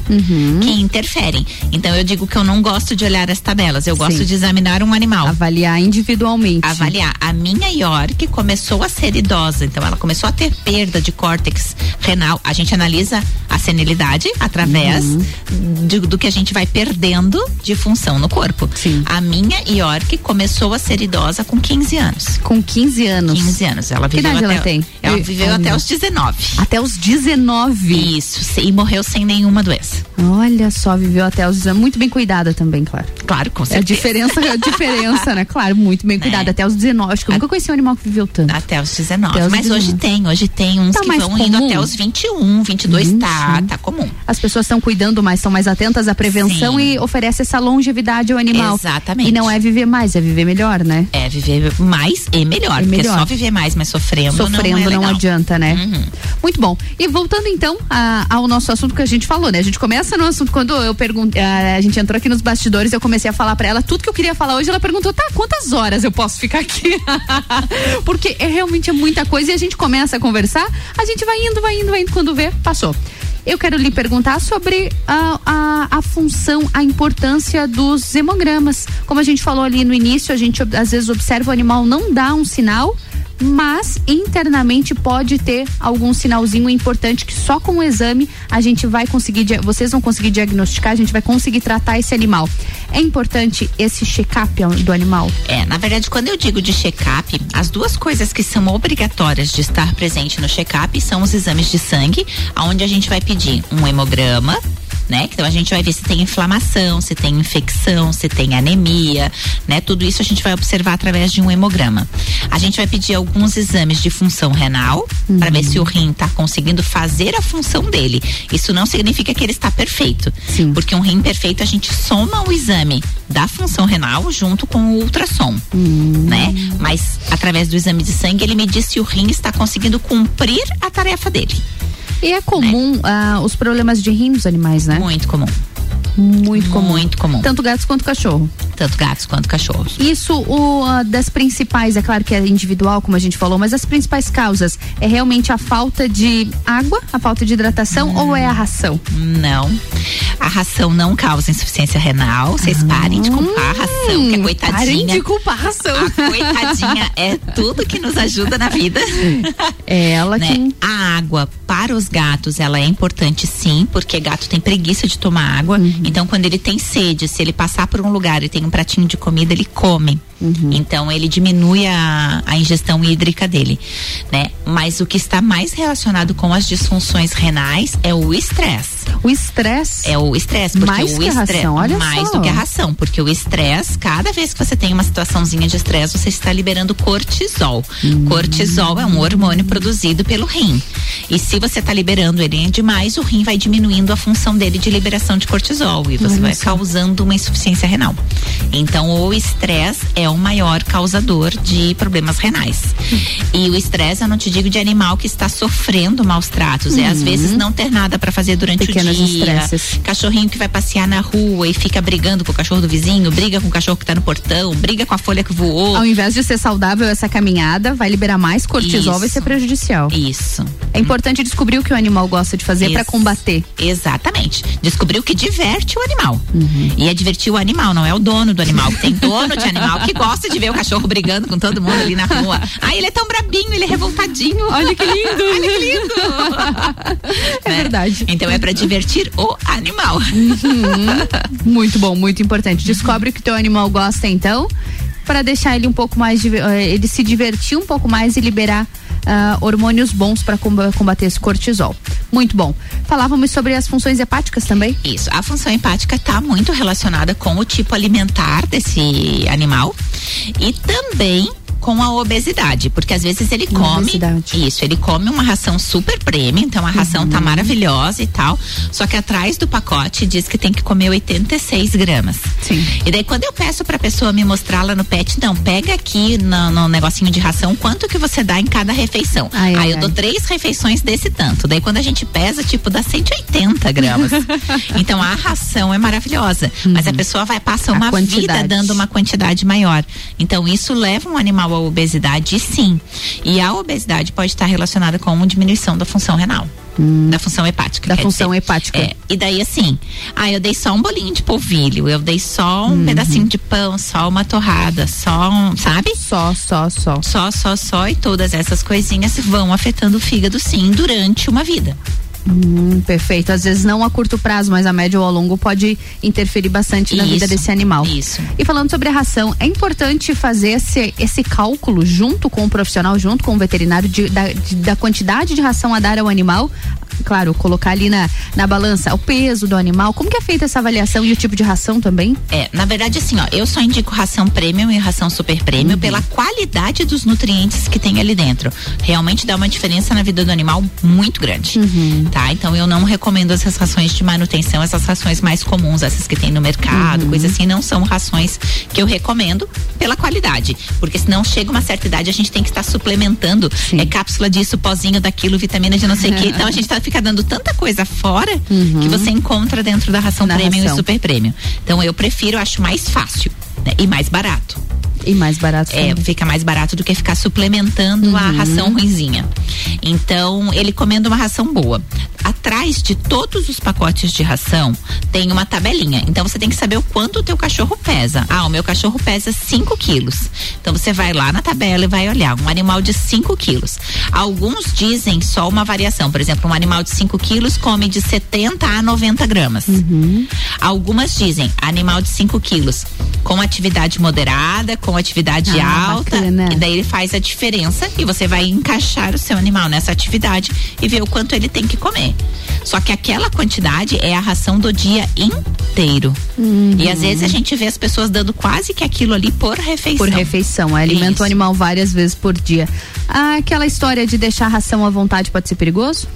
que interferem. Então eu digo que eu não gosto de olhar as tabelas, eu gosto Sim. de examinar um animal. Avaliar individualmente. Avaliar. A minha York começou a ser idosa, então ela começou a ter perda de córtex renal. A gente analisa a senilidade através Uhum. de- do que a gente vai perdendo de função no corpo. A minha York começou a ser idosa com 15 anos. Com 15 anos. 15 anos. Ela Que viveu até, ela tem? Ela viveu Olha. até os 19. Até os 19. Isso, e morreu sem nenhuma doença. Olha só, viveu até os 19. Muito bem cuidada também, claro. Claro, com É a certeza. diferença, é a diferença, né? Claro, muito bem [LAUGHS] cuidada. Até os 19. Acho que eu nunca conheci um animal que viveu tanto. Até os 19. Até os Mas hoje 19. tem, hoje tem uns Tá que vão indo comum? até os 21, 22, tá, tá comum. As pessoas estão cuidando mais, estão mais atentas prevenção Sim. e oferece essa longevidade ao animal. Exatamente. E não é viver mais, é viver melhor, né? É viver mais e melhor, porque melhor. só viver mais, mas sofrendo, Sofrendo não, é não, adianta, né? Uhum. Muito bom. E voltando então a- ao nosso assunto que a gente falou, né? A gente começa no assunto quando eu perguntei, a gente entrou aqui nos bastidores, eu comecei a falar pra ela tudo que eu queria falar hoje, ela perguntou: "Tá, quantas horas eu posso ficar aqui?" [LAUGHS] Porque é realmente é muita coisa e a gente começa a conversar, a gente vai indo, vai indo, vai indo quando vê, passou. Eu quero lhe perguntar sobre a, a, a função, a importância dos hemogramas. Como a gente falou ali no início, a gente às vezes observa o animal não dá um sinal, mas internamente pode ter algum sinalzinho importante que só com o exame a gente vai conseguir, vocês vão conseguir diagnosticar, a gente vai conseguir tratar esse animal. É importante esse check-up do animal? É, na verdade, quando eu digo de check-up, as duas coisas que são obrigatórias de estar presente no check-up são os exames de sangue, onde a gente vai pedir um hemograma, né? Então a gente vai ver se tem inflamação, se tem infecção, se tem anemia, né? Tudo isso a gente vai observar através de um hemograma. A gente vai pedir alguns exames de função renal para ver se o rim está conseguindo fazer a função dele. Isso não significa que ele está perfeito, porque um rim perfeito a gente soma o exame da função renal junto com o ultrassom, né? Mas através do exame de sangue ele me diz se o rim está conseguindo cumprir a tarefa dele. E é comum ah, os problemas de rim nos animais, né? Muito comum. Muito comum. Muito comum. Tanto gatos quanto cachorro. tanto gatos quanto cachorros. Isso o, ah, das principais, é claro que é individual, como a gente falou, mas as principais causas é realmente a falta de água, a falta de hidratação Hum. ou é a ração? Não. A ração não causa insuficiência renal. Vocês parem de culpar a ração, que a coitadinha. Ah. Parem de culpar a ração. A coitadinha é tudo que nos ajuda na vida. É ela né? que. A água para os gatos, ela é importante sim, porque gato tem preguiça de tomar água. Uhum. Então, quando ele tem sede, se ele passar por um lugar e tem um pratinho de comida, ele come. Uhum. Então, ele diminui a, a ingestão hídrica dele, né? Mas o que está mais relacionado com as disfunções renais é o estresse. O estresse? É o estresse, porque Mais o que a estresse ração, olha mais só. do que a ração, porque o estresse, cada vez que você tem uma situaçãozinha de estresse, você está liberando cortisol. Hum. Cortisol é um hormônio produzido pelo rim. E se você está liberando ele demais, o rim vai diminuindo a função dele de liberação de cortisol e você Olha vai causando uma insuficiência renal. Então, o estresse é o maior causador de problemas renais. E o estresse, eu não te digo de animal que está sofrendo maus tratos, é às Uhum. vezes não ter nada para fazer durante Pequenos o dia. estresses. Cachorrinho que vai passear na rua e fica brigando com o cachorro do vizinho, briga com o cachorro que tá no portão, briga com a folha que voou. Ao invés de ser saudável essa caminhada, vai liberar mais cortisol, Isso. vai ser prejudicial. Isso. É importante descobrir o que o animal gosta de fazer para combater. Exatamente. Descobrir o que diverte o animal. Uhum. E é divertir o animal, não é o dono do animal. Tem [LAUGHS] dono de animal que gosta de ver o cachorro brigando com todo mundo ali na rua. Ah, ele é tão brabinho, ele é revoltadinho. Olha que lindo. [LAUGHS] Olha que lindo. É verdade. Então é para divertir o animal. [LAUGHS] Muito bom, muito importante. Descobre o que teu animal gosta então, para deixar ele um pouco mais eh, ele se divertir um pouco mais e liberar ah, hormônios bons para combater esse cortisol. Muito bom. Falávamos sobre as funções hepáticas também? Isso. A função hepática está muito relacionada com o tipo alimentar desse animal e também com a obesidade, porque às vezes ele come isso, ele come uma ração super premium, então a ração tá maravilhosa e tal, só que atrás do pacote diz que tem que comer 86 gramas. Sim. E daí quando eu peço pra pessoa me mostrar lá no pet, não, pega aqui no, no negocinho de ração quanto que você dá em cada refeição. Ai, Aí ai, eu dou três refeições desse tanto. Daí quando a gente pesa, tipo, dá 180 gramas. [LAUGHS] então a ração é maravilhosa. Mas a pessoa vai passar Uhum. A uma vida dando uma quantidade maior. Então isso leva um animal obesidade, sim. E a obesidade pode estar relacionada com uma diminuição da função renal. Da função hepática. Da função dizer. hepática. É, e daí assim, ah, eu dei só um bolinho de polvilho, eu dei só um Uhum. pedacinho de pão, só uma torrada, só um, sabe? Só, só, só. Só, só, só e todas essas coisinhas vão afetando o fígado sim durante uma vida. Hum, perfeito. Às vezes não a curto prazo, mas a médio ou a longo pode interferir bastante na vida Isso, desse animal. Isso. E falando sobre a ração, é importante fazer esse, esse cálculo junto com o profissional, junto com o veterinário, de- da, de- da quantidade de ração a dar ao animal. Claro, colocar ali na, na balança o peso do animal. Como que é feita essa avaliação e o tipo de ração também? É, na verdade, assim, ó, eu só indico ração premium e ração super Uhum. premium pela qualidade dos nutrientes que tem ali dentro. Realmente dá uma diferença na vida do animal muito grande. Uhum. Tá? Então eu não recomendo essas rações de manutenção, essas rações mais comuns, essas que tem no mercado, Uhum. coisa assim, não são rações que eu recomendo pela qualidade. Porque senão chega uma certa idade, a gente tem que estar suplementando. É cápsula disso, pozinho daquilo, vitamina de não sei o que. [LAUGHS] Então a gente tá, fica dando tanta coisa fora que você encontra dentro da ração Uhum. Da premium ração. e super premium. Então eu prefiro, acho mais fácil né? e mais barato. E mais barato É, também. fica mais barato do que ficar suplementando a Uhum. ração ruinzinha. Então, ele comendo uma ração boa. Atrás de todos os pacotes de ração tem uma tabelinha. Então você tem que saber o quanto o teu cachorro pesa. Ah, o meu cachorro pesa 5 quilos. Então você vai lá na tabela e vai olhar. Um animal de 5 quilos. Alguns dizem só uma variação. Por exemplo, um animal de 5 quilos come de 70 a 90 gramas. Algumas dizem animal de 5 quilos com atividade moderada, com atividade Ah, alta. bacana. E daí ele faz a diferença e você vai encaixar o seu animal nessa atividade e ver o quanto ele tem que comer. Só que aquela quantidade é a ração do dia inteiro. Uhum. E às vezes a gente vê as pessoas dando quase que aquilo ali por refeição. Por refeição, é, alimenta Isso. o animal várias vezes por dia. Ah, aquela história de deixar a ração à vontade pode ser perigoso?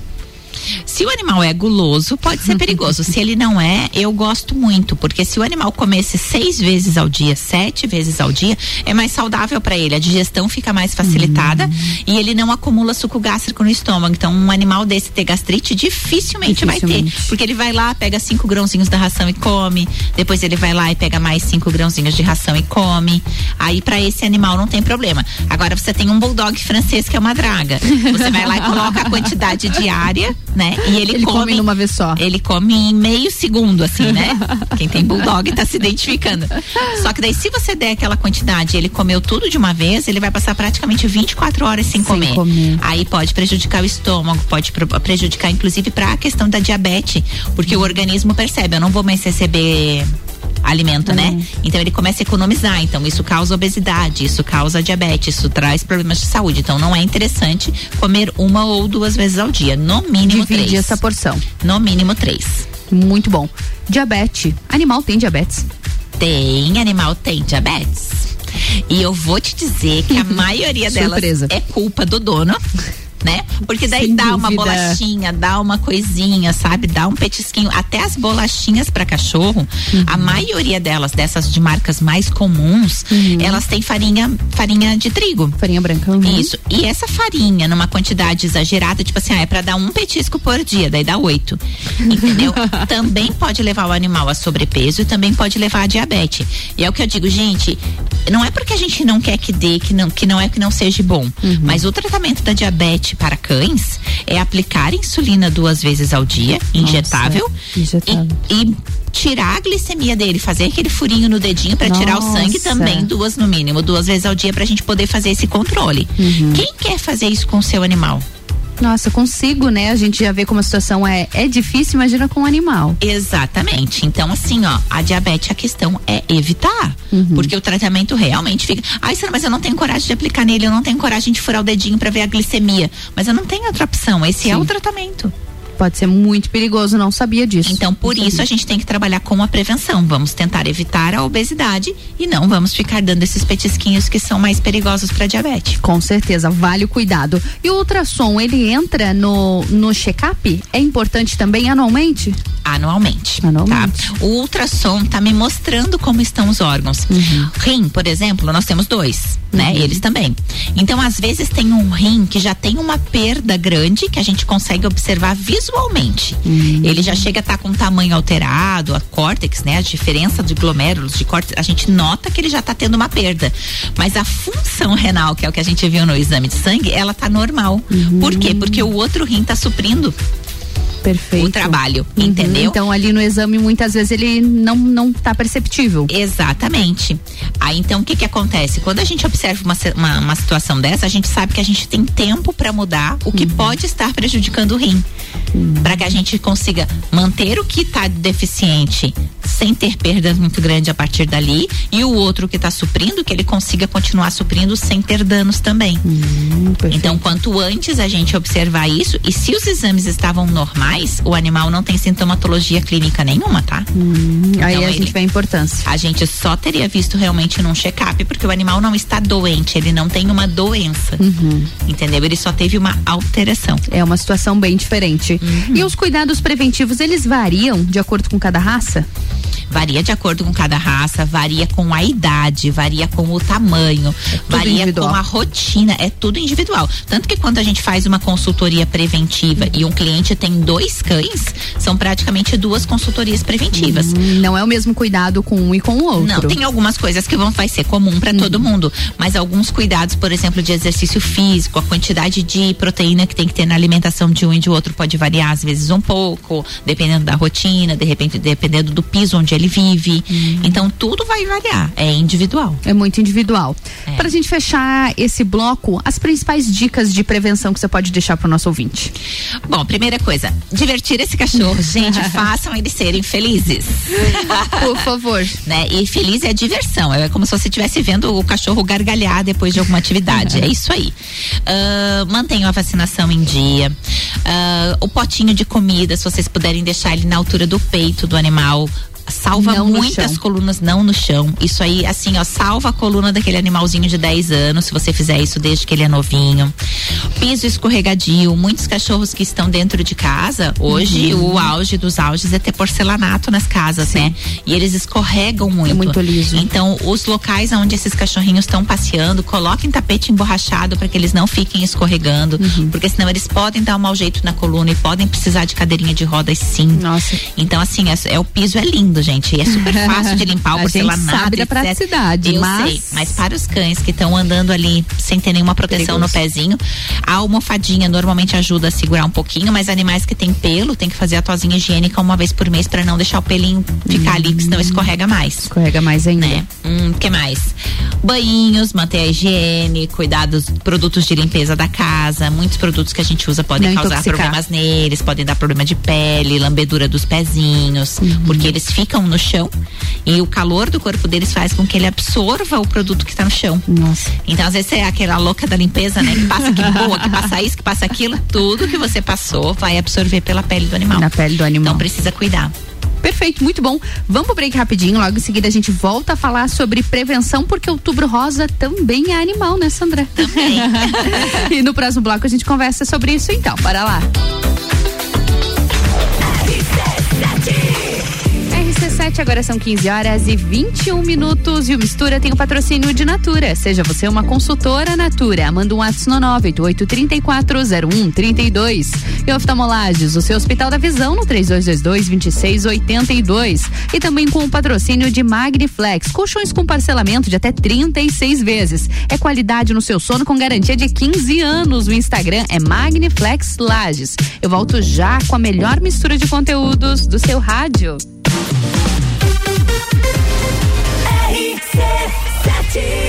Se o animal é guloso, pode ser perigoso. se ele não é, eu gosto muito, porque se o animal comesse seis vezes ao dia, sete vezes ao dia, é mais saudável para ele. A digestão fica mais facilitada e ele não acumula suco gástrico no estômago. Então, um animal desse ter gastrite dificilmente, vai ter, Dificilmente. porque ele vai lá, pega cinco grãozinhos da ração e come. Depois ele vai lá e pega mais cinco grãozinhos de ração e come. Aí para esse animal não tem problema. Agora você tem um bulldog francês que é uma draga. Você vai lá e coloca a quantidade diária, né? E ele, Ele come numa vez só. Ele come em meio segundo, assim, né? Quem tem bulldog tá se identificando. Só que daí, se você der aquela quantidade e ele comeu tudo de uma vez, ele vai passar praticamente 24 horas sem, comer. comer. Aí pode prejudicar o estômago, pode prejudicar, inclusive, para a questão da diabetes, porque o organismo percebe, eu não vou mais receber alimento, né? Então ele começa a economizar, então isso causa obesidade, isso causa diabetes, isso traz problemas de saúde. Então não é interessante comer uma ou duas vezes ao dia, no mínimo Divide três. essa porção. No mínimo três. Muito bom. Diabetes. Animal tem diabetes? Tem, animal tem diabetes. E eu vou te dizer que a [LAUGHS] maioria delas Surpresa. é culpa do dono. Né? Porque daí Sem dá uma dúvida. bolachinha, dá uma coisinha, sabe? Dá um petisquinho. Até as bolachinhas para cachorro, a Uhum. maioria delas, dessas de marcas mais comuns, elas têm farinha, farinha de trigo. Farinha branca. uhum. Isso. E essa farinha, numa quantidade exagerada, tipo assim, ah, é pra dar um petisco por dia, daí dá oito. Entendeu? [LAUGHS] também pode levar o animal a sobrepeso e também pode levar a diabetes. E é o que eu digo, gente, não é porque a gente não quer que dê, que não, que não é que não seja bom. Mas o tratamento da diabetes para cães é aplicar insulina duas vezes ao dia, injetável, injetável. E, e tirar a glicemia dele, fazer aquele furinho no dedinho para tirar o sangue Nossa. também duas no mínimo, duas vezes ao dia pra gente poder fazer esse controle. Uhum. Quem quer fazer isso com o seu animal? Nossa, consigo, né? A gente já vê como a situação é, é difícil, imagina com um animal. Exatamente. Então, assim, ó, a diabetes, a questão é evitar. Uhum. Porque o tratamento realmente fica. Ai, Sandra, mas eu não tenho coragem de aplicar nele, eu não tenho coragem de furar o dedinho pra ver a glicemia. Mas eu não tenho outra opção. Esse é Sim. o tratamento. Pode ser muito perigoso, não sabia disso. Então, por Não isso, sabia. a gente tem que trabalhar com a prevenção. Vamos tentar evitar a obesidade e não vamos ficar dando esses petisquinhos que são mais perigosos para diabetes. Com certeza, vale o cuidado. E o ultrassom, ele entra no, no check-up? É importante também anualmente? Anualmente. Anualmente. Tá? O ultrassom tá me mostrando como estão os órgãos. Uhum. Rim, por exemplo, nós temos dois, né? Eles também. Então, às vezes tem um rim que já tem uma perda grande que a gente consegue observar visualmente. Uhum. Ele já chega a estar com tamanho alterado, a córtex, né? A diferença de glomérulos de córtex, a gente nota que ele já está tendo uma perda. Mas a função renal, que é o que a gente viu no exame de sangue, ela tá normal. Uhum. Por quê? Porque o outro rim tá suprindo Perfeito. o trabalho, Uhum, entendeu? Então ali no exame muitas vezes ele não não tá perceptível. Exatamente. Aí então o que que acontece? Quando a gente observa uma, uma, uma situação dessa, a gente sabe que a gente tem tempo para mudar o Uhum. que pode estar prejudicando o rim. Para que a gente consiga manter o que está deficiente sem ter perdas muito grandes a partir dali e o outro que está suprindo, que ele consiga continuar suprindo sem ter danos também. Hum, então, quanto antes a gente observar isso, e se os exames estavam normais, o animal não tem sintomatologia clínica nenhuma, tá? Aí Então, a ele- gente vê a importância. a gente só teria visto realmente num check-up, porque o animal não está doente, ele não tem uma doença. Entendeu? Ele só teve uma alteração. É uma situação bem diferente. Uhum. E os cuidados preventivos, eles variam de acordo com cada raça? Varia de acordo com cada raça, varia com a idade, varia com o tamanho, varia individual. com a rotina, é tudo individual. Tanto que quando a gente faz uma consultoria preventiva e um cliente tem dois cães, são praticamente duas consultorias preventivas. Não é o mesmo cuidado com um e com o outro. Não, tem algumas coisas que vão vai ser comum para todo mundo, mas alguns cuidados, por exemplo, de exercício físico, a quantidade de proteína que tem que ter na alimentação de um e de outro pode variar às vezes um pouco, dependendo da rotina, de repente dependendo do piso onde ele vive. Então tudo vai variar, é individual. É muito individual. É. Pra gente fechar esse bloco, as principais dicas de prevenção que você pode deixar pro nosso ouvinte. Bom, primeira coisa, divertir esse cachorro, gente, [LAUGHS] façam eles serem felizes. Por favor. né? E feliz é diversão. É como se você estivesse vendo o cachorro gargalhar depois de alguma atividade. é isso aí. Ah, mantenham a vacinação em dia. Ah, o potinho de comida, se vocês puderem deixar ele na altura do peito do animal. Salva Não muitas colunas não no chão. Isso aí, assim, ó, salva a coluna daquele animalzinho de 10 anos, se você fizer isso desde que ele é novinho. Piso escorregadio, muitos cachorros que estão dentro de casa, hoje Uhum. o auge dos auges é ter porcelanato nas casas, né? E eles escorregam muito. É muito liso. Então, os locais onde esses cachorrinhos estão passeando, coloquem tapete emborrachado para que eles não fiquem escorregando, Uhum. porque senão eles podem dar um mau jeito na coluna e podem precisar de cadeirinha de rodas sim. Nossa. Então, assim, é, é- o piso é lindo, gente. E é super [LAUGHS] fácil de limpar o gente porcelanato. sabe da praticidade, Eu mas- sei, mas para os cães que estão andando ali sem ter nenhuma proteção no pezinho, a almofadinha normalmente ajuda a segurar um pouquinho, mas animais que têm pelo tem que fazer a tosinha higiênica uma vez por mês para não deixar o pelinho ficar ali, porque senão escorrega mais. Hum. Escorrega mais ainda. Né? Hum, que mais? Banhinhos, manter a higiene, cuidar dos produtos de limpeza da casa. Muitos produtos que a gente usa podem Não causar intoxicar. problemas neles, podem dar problema de pele, lambedura dos pezinhos, Uhum. porque eles ficam no chão e o calor do corpo deles faz com que ele absorva o produto que está no chão. Nossa. Então, às vezes, é aquela louca da limpeza, né? Que passa que boa, que passa isso, que passa aquilo. Tudo que você passou vai absorver pela pele do animal. Na pele do animal. Então, precisa cuidar. Perfeito, muito bom. Vamos pro break rapidinho, logo em seguida a gente volta a falar sobre prevenção, porque outubro rosa também é animal, né, Sandra? Também. [LAUGHS] e no próximo bloco a gente conversa sobre isso então, para lá. RC7, agora são 15 horas e 21 minutos e o Mistura tem o patrocínio de Natura. Seja você uma consultora Natura. Manda um WhatsApp no 988340132. E oftalmolages, o seu Hospital da Visão no 3222-2682. E também com o patrocínio de Magniflex, colchões com parcelamento de até 36 vezes. É qualidade no seu sono com garantia de 15 anos. O Instagram é Magniflex Lages. Eu volto já com a melhor mistura de conteúdos do seu rádio. RC7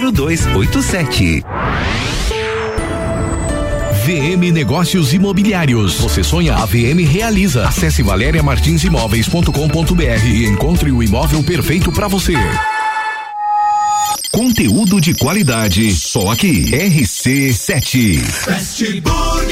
0287. VM Negócios Imobiliários. Você sonha, a VM realiza. Acesse valeriamartinsimóveis.com.br e encontre o imóvel perfeito para você. Conteúdo de qualidade, só aqui. RC7. Fast Burger.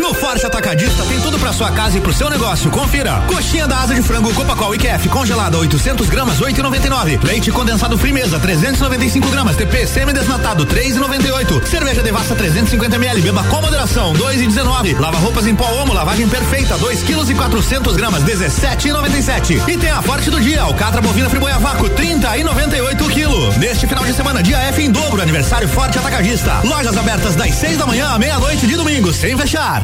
no Forte Atacadista tem tudo para sua casa e pro seu negócio. Confira. Coxinha da asa de frango Copacol e QF congelada 800 gramas 8,99. Leite condensado Frimeza 395 gramas. TP semi-desnatado 3,98. Cerveja Devassa 350 ml. Beba com moderação 2,19. Lava roupas em pó Omo lavagem perfeita 2 quilos e 400 gramas 17,97. E tem a Forte do dia Alcatra bovina friboia vácuo 30 e 98 quilo. Neste final de semana dia F em dobro aniversário Forte Atacadista. Lojas abertas das 6 da manhã à meia-noite de domingo sem fechar.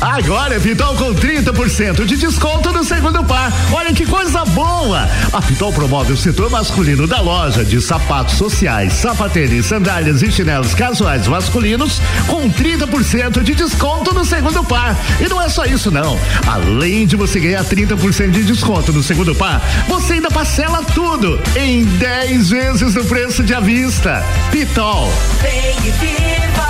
Agora é Pitol com 30% de desconto no segundo par. Olha que coisa boa! A Pitol promove o setor masculino da loja de sapatos sociais, sapatênis, sandálias e chinelos casuais masculinos com 30% de desconto no segundo par. E não é só isso não. Além de você ganhar 30% de desconto no segundo par, você ainda parcela tudo em 10 vezes o preço de avista. Pitol. Vem viva,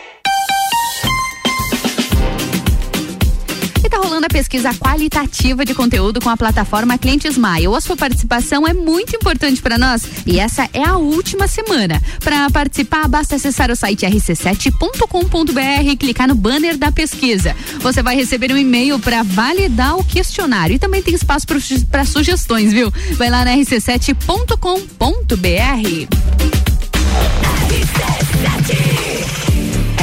tá rolando a pesquisa qualitativa de conteúdo com a plataforma Cliente Smile. A sua participação é muito importante para nós e essa é a última semana. Para participar, basta acessar o site rc7.com.br e clicar no banner da pesquisa. Você vai receber um e-mail para validar o questionário e também tem espaço para sugestões, viu? Vai lá na rc7.com.br. RC7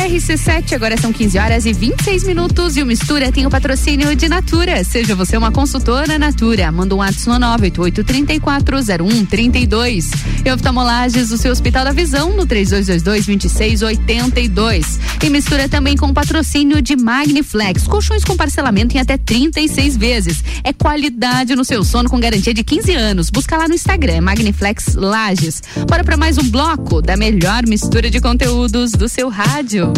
RC7, agora são 15 horas e 26 minutos e o Mistura tem o patrocínio de Natura. Seja você uma consultora Natura. Manda um WhatsApp no 988340132. E oftalmolages, o seu Hospital da Visão, no 3222-2682. E mistura também com o patrocínio de Magniflex. Colchões com parcelamento em até 36 vezes. É qualidade no seu sono com garantia de 15 anos. Busca lá no Instagram, Magniflex Lages. Bora para mais um bloco da melhor mistura de conteúdos do seu rádio.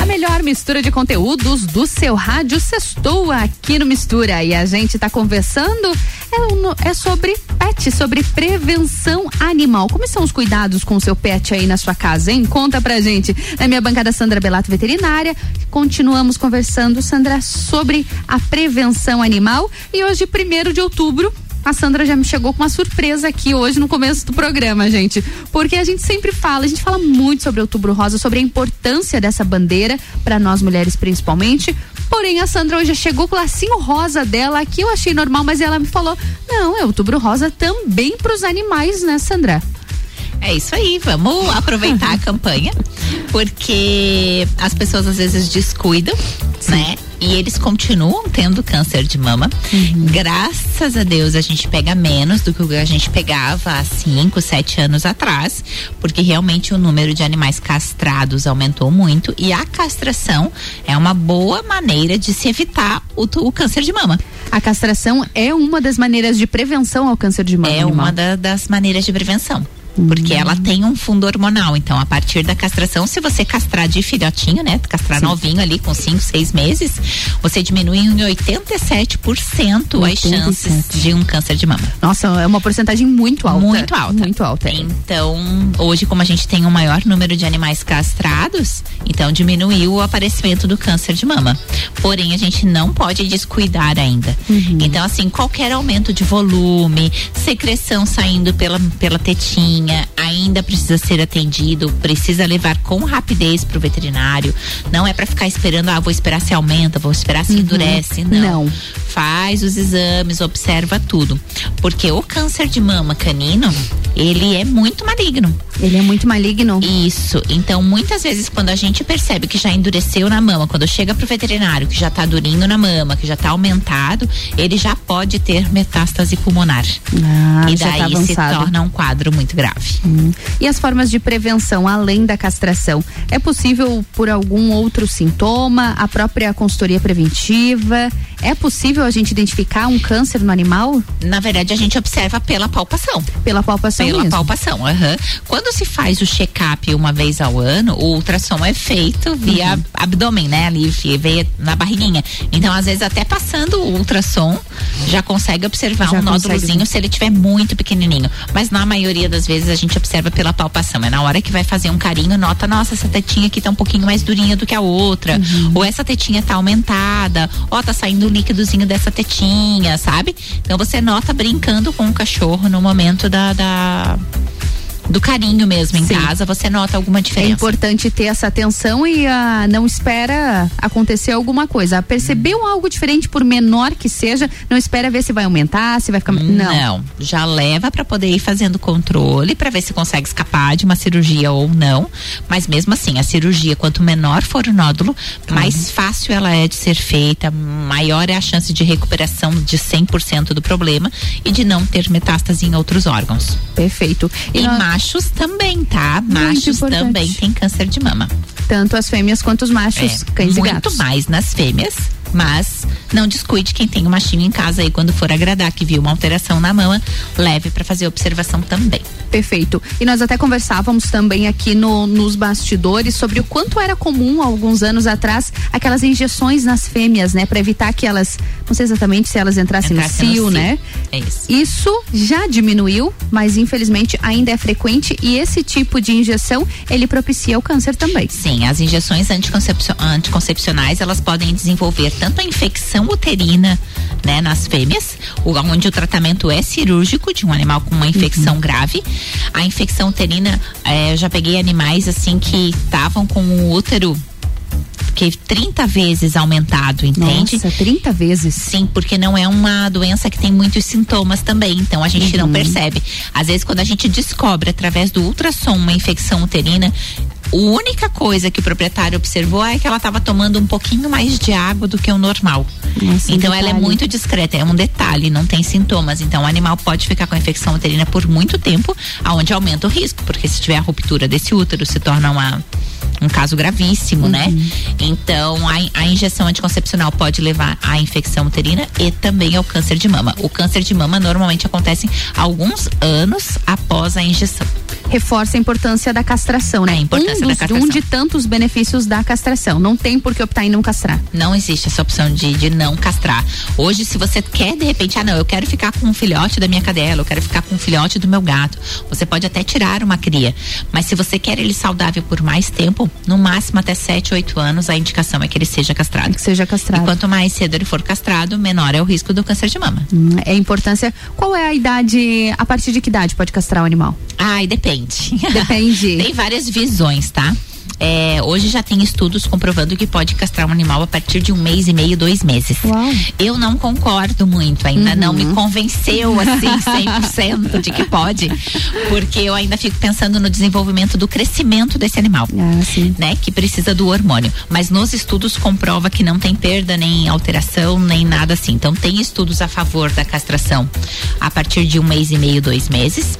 A melhor mistura de conteúdos do seu rádio sextou aqui no Mistura. E a gente está conversando é, é, sobre pet, sobre prevenção animal. Como são os cuidados com o seu pet aí na sua casa, hein? Conta pra gente. Na minha bancada, Sandra Belato, veterinária. Continuamos conversando, Sandra, sobre a prevenção animal. E hoje, primeiro de outubro, a Sandra já me chegou com uma surpresa aqui hoje no começo do programa, gente. Porque a gente sempre fala, a gente fala muito sobre Outubro Rosa, sobre a importância dessa bandeira para nós mulheres principalmente. Porém, a Sandra hoje chegou com o lacinho rosa dela, que eu achei normal, mas ela me falou: "Não, é Outubro Rosa também para os animais, né, Sandra?" É isso aí, vamos aproveitar a [LAUGHS] campanha, porque as pessoas às vezes descuidam, Sim. né? E eles continuam tendo câncer de mama. Uhum. Graças a Deus a gente pega menos do que a gente pegava há 5, 7 anos atrás, porque realmente o número de animais castrados aumentou muito e a castração é uma boa maneira de se evitar o, o câncer de mama. A castração é uma das maneiras de prevenção ao câncer de mama. É animal. uma da, das maneiras de prevenção. Porque ela tem um fundo hormonal. Então, a partir da castração, se você castrar de filhotinho, né? Castrar Sim. novinho ali com 5, 6 meses, você diminui em 87% as 87. chances de um câncer de mama. Nossa, é uma porcentagem muito alta. Muito alta. Muito alta. Então, hoje, como a gente tem um maior número de animais castrados, então diminuiu o aparecimento do câncer de mama. Porém, a gente não pode descuidar ainda. Então, assim, qualquer aumento de volume, secreção saindo pela, pela tetinha, ainda precisa ser atendido, precisa levar com rapidez pro veterinário. Não é para ficar esperando, ah, vou esperar se aumenta, vou esperar se endurece. Não. Não. Faz os exames, observa tudo. Porque o câncer de mama canino, ele é muito maligno. Ele é muito maligno. Isso. Então, muitas vezes, quando a gente percebe que já endureceu na mama, quando chega pro veterinário, que já tá durinho na mama, que já tá aumentado, ele já pode ter metástase pulmonar. Ah, e já tá daí se avançado. torna um quadro muito grave. Hum. E as formas de prevenção além da castração? É possível por algum outro sintoma? A própria consultoria preventiva? É possível a gente identificar um câncer no animal? Na verdade, a gente observa pela palpação. Pela palpação Pela mesmo? palpação, aham. Quando se faz o check-up uma vez ao ano, o ultrassom é feito via Uhum. abdômen, né? Ali, via- via na barriguinha. Então, às vezes, até passando o ultrassom, já consegue observar Já um nódulozinho se ele tiver muito pequenininho. Mas na maioria das vezes a gente observa pela palpação. É na hora que vai fazer um carinho, nota, nossa, essa tetinha aqui tá um pouquinho mais durinha do que a outra. Uhum. Ou essa tetinha tá aumentada. Ó, tá saindo um líquidozinho dessa tetinha, sabe? Então você nota brincando com o cachorro no momento da. da- do carinho mesmo em Sim. casa, você nota alguma É diferença. importante ter essa atenção e ah, não espera acontecer alguma coisa. Percebeu algo diferente, por menor que seja, não espera ver se vai aumentar, se vai ficar. Não. Não, já leva para poder ir fazendo controle para ver se consegue escapar de uma cirurgia ou não. Mas mesmo assim, a cirurgia, quanto menor for o nódulo, mais fácil ela é de ser feita, maior é a chance de recuperação de 100% do problema e de não ter metástase em outros órgãos. Perfeito. E, nós- machos também, tá? Machos importante. também têm câncer de mama. Tanto as fêmeas quanto os machos, É, cães e muito gatos. mais nas fêmeas, mas não descuide quem tem um machinho em casa aí quando for agradar que viu uma alteração na mama, leve para fazer observação também. Perfeito. E nós até conversávamos também aqui no- nos bastidores sobre o quanto era comum alguns anos atrás aquelas injeções nas fêmeas, né, para evitar que elas, não sei exatamente se elas entrassem Entrasse no no cio, cio. né? É isso. Isso já diminuiu, mas infelizmente ainda é frequente e esse tipo de injeção ele propicia o câncer também. Sim, as injeções anticoncepcio- anticoncepcionais elas podem desenvolver tanto a infecção uterina, né, nas fêmeas, onde o tratamento é cirúrgico de um animal com uma infecção grave. A infecção uterina, eh, eu já peguei animais assim que estavam com o útero que 30 vezes aumentado, entende? Nossa, 30 vezes. Sim, porque não é uma doença que tem muitos sintomas também, então a gente não percebe. Às vezes, quando a gente descobre através do ultrassom uma infecção uterina, a única coisa que o proprietário observou é que ela estava tomando um pouquinho mais de água do que o normal. Nossa, um então ela é muito discreta, é um detalhe, não tem sintomas. Então o animal pode ficar com a infecção uterina por muito tempo, aonde aumenta o risco, porque se tiver a ruptura desse útero, se torna uma um caso gravíssimo, né? Então, a, a injeção anticoncepcional pode levar à infecção uterina e também ao câncer de mama. O câncer de mama normalmente acontece alguns anos após a injeção. Reforça a importância da castração, né? A importância um, da dos- castração. um de tantos benefícios da castração. Não tem por que optar em não castrar. Não existe essa opção de, de não castrar. Hoje, se você quer, de repente, ah, não, eu quero ficar com um filhote da minha cadela, eu quero ficar com um filhote do meu gato. Você pode até tirar uma cria. Mas se você quer ele saudável por mais tempo, no máximo até 7, 8 anos, a indicação é que ele seja castrado. Que seja castrado. E quanto mais cedo ele for castrado, menor é o risco do câncer de mama. Hum, É a importância. Qual é a idade? A partir de que idade pode castrar o animal? Ai, depende. Depende. [LAUGHS] tem várias visões, tá? É, hoje já tem estudos comprovando que pode castrar um animal a partir de um mês e meio, dois meses. Uau. Eu não concordo muito, ainda não Uhum. me convenceu assim [LAUGHS] 100% de que pode, porque eu ainda fico pensando no desenvolvimento do crescimento desse animal, Ah, né, que precisa do hormônio. Mas nos estudos comprova que não tem perda nem alteração nem nada assim. Então tem estudos a favor da castração a partir de um mês e meio, dois meses.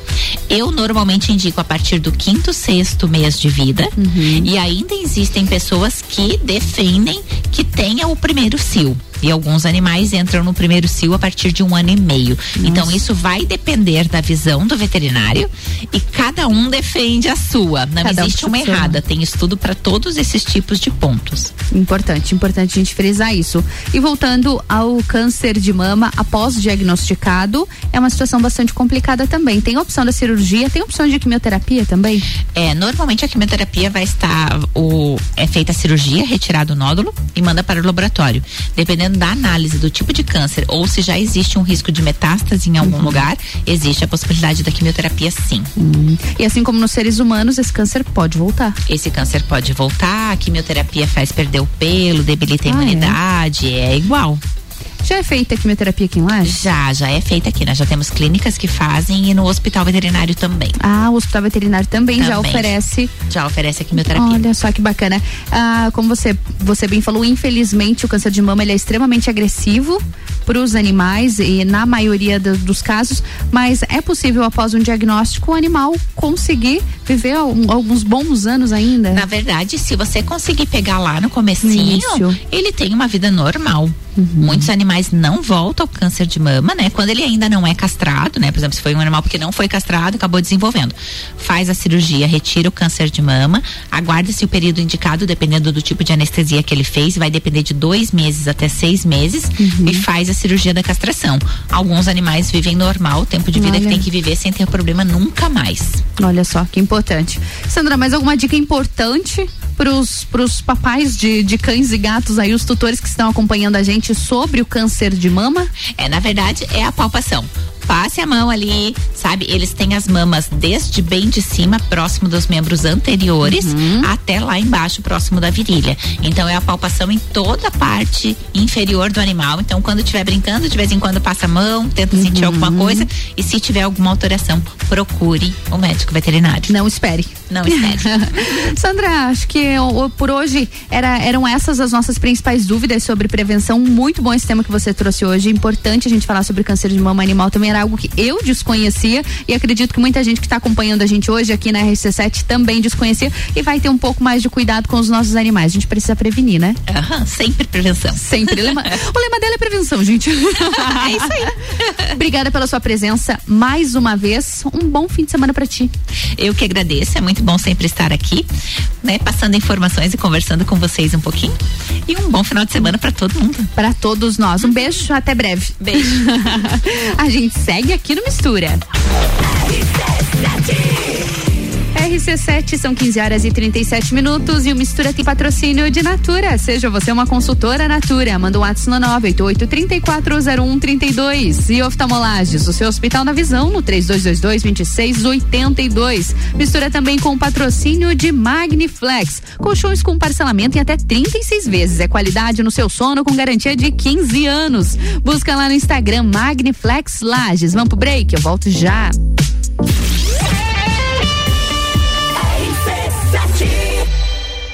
Eu normalmente indico a partir do quinto, sexto mês de vida. Uhum. E ainda existem pessoas que defendem que tenha o primeiro cio. E alguns animais entram no primeiro cio a partir de um ano e meio. Então isso vai depender da visão do veterinário e cada um defende a sua. Não Cada um existe uma funciona. errada, tem estudo para todos esses tipos de pontos. Importante, importante a gente frisar isso. E voltando ao câncer de mama após diagnosticado, é uma situação bastante complicada também. Tem opção da cirurgia, tem opção de quimioterapia também? É, normalmente a quimioterapia vai estar o é feita a cirurgia, retirado o nódulo e manda para o laboratório. Dependendo da análise do tipo de câncer ou se já existe um risco de metástase em algum lugar, existe a possibilidade da quimioterapia sim. E assim como nos seres humanos, esse câncer pode voltar. Esse câncer pode voltar, a quimioterapia faz perder o pelo, debilita a Ah, é? imunidade, é? igual. Já é feita a quimioterapia aqui em Lages? Já, já é feita aqui. Nós já temos clínicas que fazem e no hospital veterinário também. Ah, o hospital veterinário também, já Também. oferece. Já oferece a quimioterapia. Olha só que bacana. Ah, como você, você bem falou, infelizmente o câncer de mama ele é extremamente agressivo para os animais e na maioria do- dos casos, mas é possível após um diagnóstico o animal conseguir viver al- alguns bons anos ainda. Na verdade, se você conseguir pegar lá no comecinho, início. ele tem uma vida normal. Muitos animais não voltam ao câncer de mama, né? Quando ele ainda não é castrado, né? Por exemplo, se foi um animal que não foi castrado, acabou desenvolvendo. Faz a cirurgia, retira o câncer de mama, aguarda-se o período indicado, dependendo do tipo de anestesia que ele fez, vai depender de dois meses até seis meses, e faz a cirurgia da castração. Alguns animais vivem normal, o tempo de vida que Olha. tem que viver sem ter problema nunca mais. Olha só que importante. Sandra, mais alguma dica importante pros, pros papais de, de cães e gatos aí, os tutores que estão acompanhando a gente sobre o câncer de mama? É, na verdade, é a palpação. Passe a mão ali, sabe? Eles têm as mamas desde bem de cima, próximo dos membros anteriores, até lá embaixo, próximo da virilha. Então é a palpação em toda a parte inferior do animal. Então, quando estiver brincando, de vez em quando passa a mão, tenta sentir alguma coisa. E se tiver alguma alteração, procure o médico veterinário. Não espere. Não espere. [LAUGHS] Sandra, acho que o- o- por hoje era- eram essas as nossas principais dúvidas sobre prevenção. Muito bom esse tema que você trouxe hoje. Importante a gente falar sobre câncer de mama animal também era algo que eu desconhecia e acredito que muita gente que está acompanhando a gente hoje aqui na RC7 também desconhecia e vai ter um pouco mais de cuidado com os nossos animais. A gente precisa prevenir, né? Aham, sempre prevenção. Sempre. O lema dela é prevenção, gente. [LAUGHS] é isso aí. Obrigada pela sua presença mais uma vez. Um bom fim de semana para ti. Eu que agradeço, é muito bom sempre estar aqui, né, passando informações e conversando com vocês um pouquinho. E um bom final de semana para todo mundo. Para todos nós. Um beijo, até breve. Beijo. [LAUGHS] A gente segue aqui no Mistura. RC7 são 15 horas e 37 minutos e o Mistura tem patrocínio de Natura. Seja você uma consultora Natura, manda um WhatsApp no 988 340132 e oftalmolages, o seu hospital na visão no 3222 2682. Mistura também com o patrocínio de Magniflex, colchões com parcelamento em até 36 vezes. É qualidade no seu sono com garantia de 15 anos. Busca lá no Instagram Magniflex Lages. Vamos pro break, eu volto já.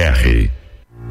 R.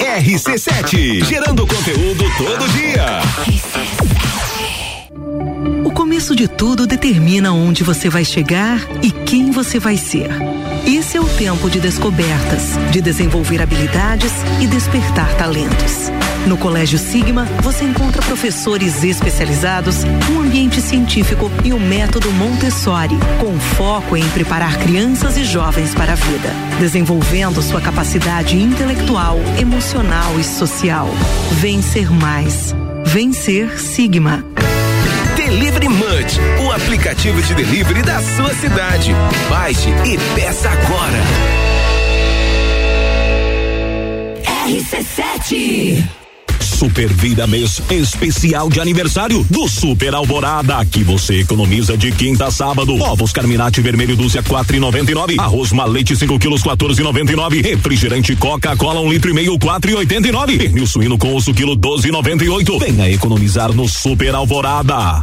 RC7, gerando conteúdo todo dia. O começo de tudo determina onde você vai chegar e quem você vai ser. Esse é o tempo de descobertas, de desenvolver habilidades e despertar talentos. No Colégio Sigma, você encontra professores especializados, um ambiente científico e o método Montessori, com foco em preparar crianças e jovens para a vida, desenvolvendo sua capacidade intelectual, emocional e social. Vencer mais. Vencer Sigma. Delivery Munch, o aplicativo de delivery da sua cidade. Baixe e peça agora. RC7 Super Vida Mês especial de aniversário do Super Alvorada, que você economiza de quinta a sábado. Ovos Carminati vermelho dúzia quatro e e. Arroz malete 5 quilos quatorze e e. Refrigerante Coca-Cola um litro e meio quatro e oitenta e suíno com osso quilo doze e noventa e. Venha economizar no Super Alvorada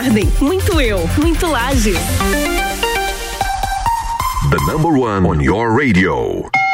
Muito eu, muito Lages. The number one on your radio.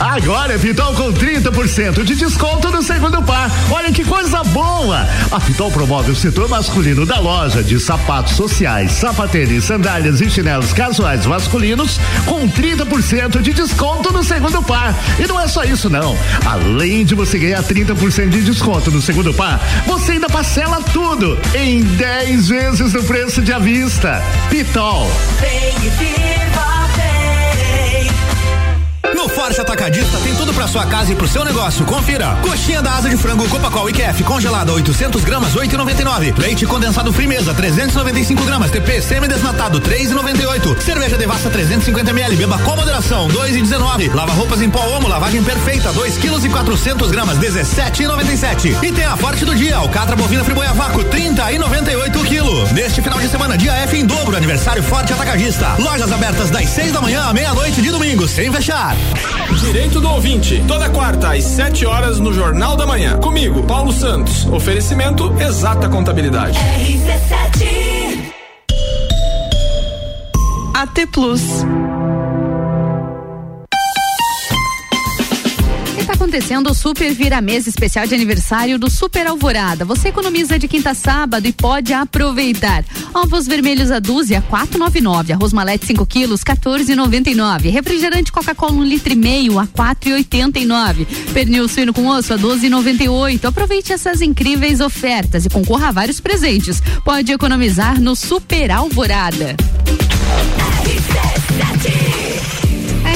Agora é Pitol com 30% de desconto no segundo par. Olha que coisa boa! A Pitol promove o setor masculino da loja de sapatos sociais, sapatênis, sandálias e chinelos casuais masculinos com 30% de desconto no segundo par. E não é só isso não. Além de você ganhar 30% de desconto no segundo par, você ainda parcela tudo em 10 vezes no preço de avista. Pitol. Vem viva. Forte Atacadista tem tudo para sua casa e pro seu negócio. Confira. Coxinha da asa de frango Copacol IQF congelada 800 gramas 8,99. Leite condensado Frimeza 395 gramas. TP semi-desnatado 3,98. Cerveja Devassa 350 ml. Beba com moderação 2,19. Lava roupas em pó Omo lavagem perfeita 2 quilos e 400 gramas 17,97. E tem a Forte do dia alcatra bovina friboia vácuo 30 e 98 quilo. Neste final de semana dia F em dobro aniversário Forte Atacadista. Lojas abertas das 6 da manhã à meia-noite de domingo sem fechar. Direito do ouvinte, toda quarta às 7 horas no Jornal da Manhã. Comigo, Paulo Santos. Oferecimento Exata Contabilidade. RC7 AT Plus. Acontecendo o Super Vira Mesa especial de aniversário do Super Alvorada. Você economiza de quinta a sábado e pode aproveitar. Ovos vermelhos a dúzia, 4,99. Arroz malete 5 quilos, 14,99. Refrigerante Coca-Cola um litro e meio a 4,89. Pernil suíno com osso a 12,98. Aproveite essas incríveis ofertas e concorra a vários presentes. Pode economizar no Super Alvorada.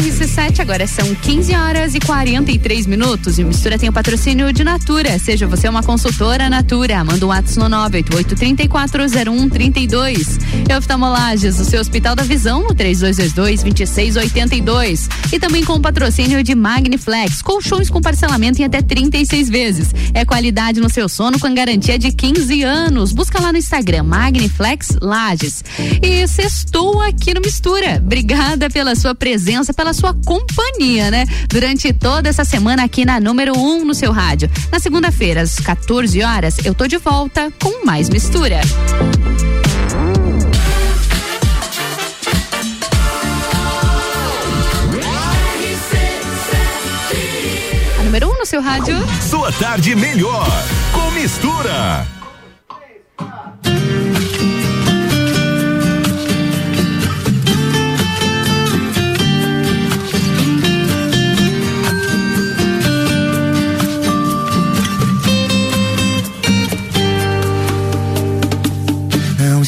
RC7, agora são 15 horas e 43 minutos. E mistura tem o patrocínio de Natura. Seja você uma consultora Natura. Manda um WhatsApp no 988-340132. E oftalmolages, o seu Hospital da Visão, no 3222-2682. E também com o patrocínio de Magniflex. Colchões com parcelamento em até 36 vezes. É qualidade no seu sono com garantia de 15 anos. Busca lá no Instagram, Magniflex Lages. E sextou aqui no Mistura. Obrigada pela sua presença, pela a sua companhia, né? Durante toda essa semana aqui na número 1 um no seu rádio. Na segunda-feira, às 14 horas, eu tô de volta com mais mistura. A número 1 um no seu rádio. Sua tarde melhor com mistura. Três.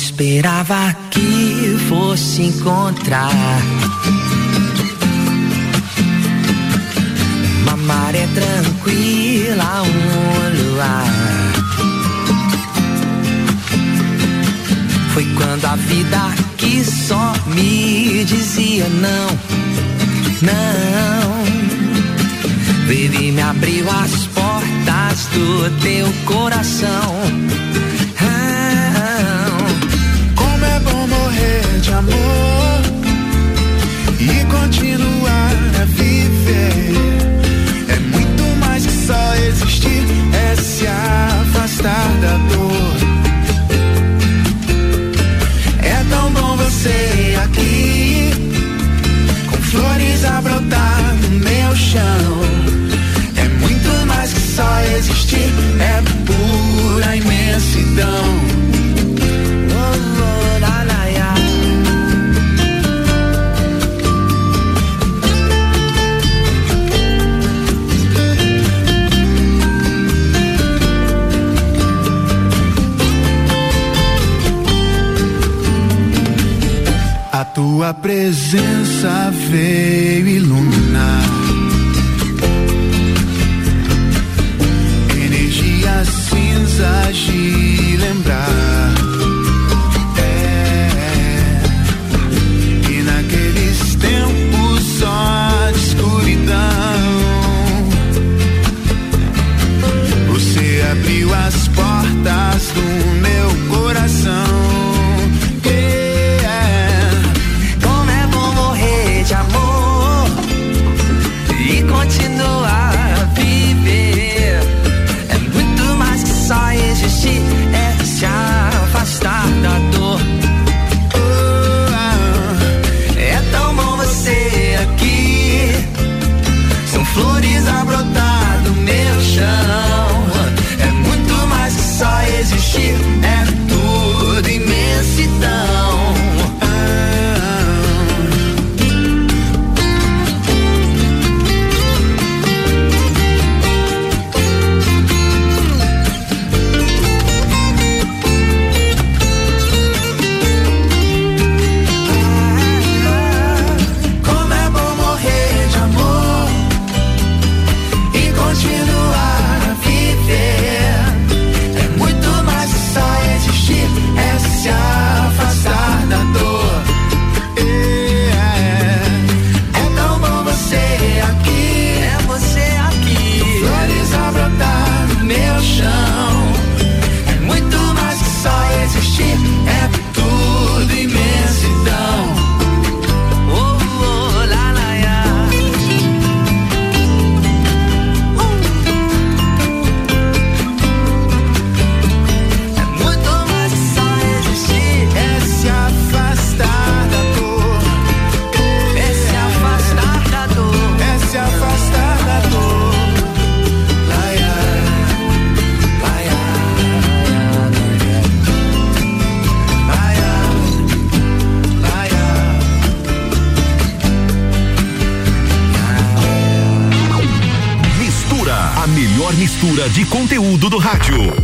esperava que fosse encontrar. Uma maré tranquila, um luar. Foi quando a vida que só me dizia não, não. Baby, me abriu as portas do teu coração. amor e continuar a viver. É muito mais que só existir, é se afastar da dor. É tão bom você aqui, com flores a brotar no meu chão. É muito mais que só existir, é Tua presença veio iluminar. Energia cinza de lembrar. É, e naqueles tempos só de escuridão. Você abriu as portas do conteúdo do rádio.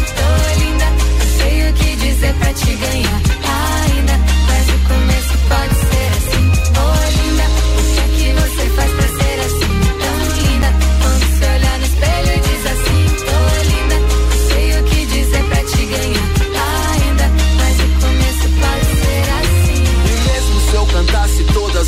que dizer pra te ganhar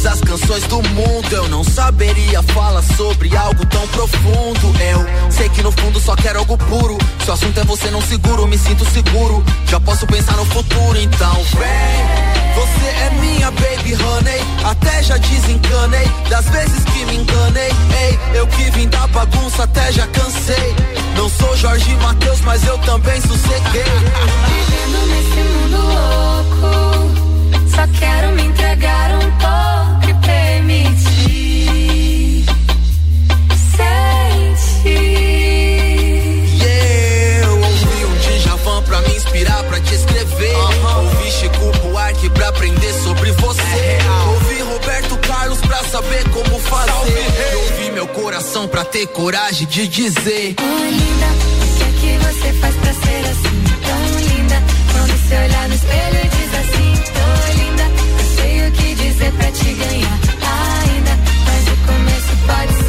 todas as canções do mundo, eu não saberia falar sobre algo tão profundo. Eu sei que no fundo só quero algo puro. Se o assunto é você, não seguro, me sinto seguro. Já posso pensar no futuro, então vem. Você é minha baby honey, até já desencanei das vezes que me enganei. Ei, eu que vim da bagunça, até já cansei. Não sou Jorge Matheus, mas eu também sosseguei. Vivendo nesse mundo louco, só quero me entregar um pouco e permitir sentir. Yeah, eu ouvi um Djavan pra me inspirar, pra te escrever. Ouvi Chico Buarque pra aprender sobre você. ouvi Roberto Carlos pra saber como fazer. E ouvi meu coração pra ter coragem de dizer. Oi, linda, o que é que você faz pra ser assim? Tão linda, quando se olhar no espelho e diz assim: Tô dizer pra te ganhar. Ainda, mas o começo pode ser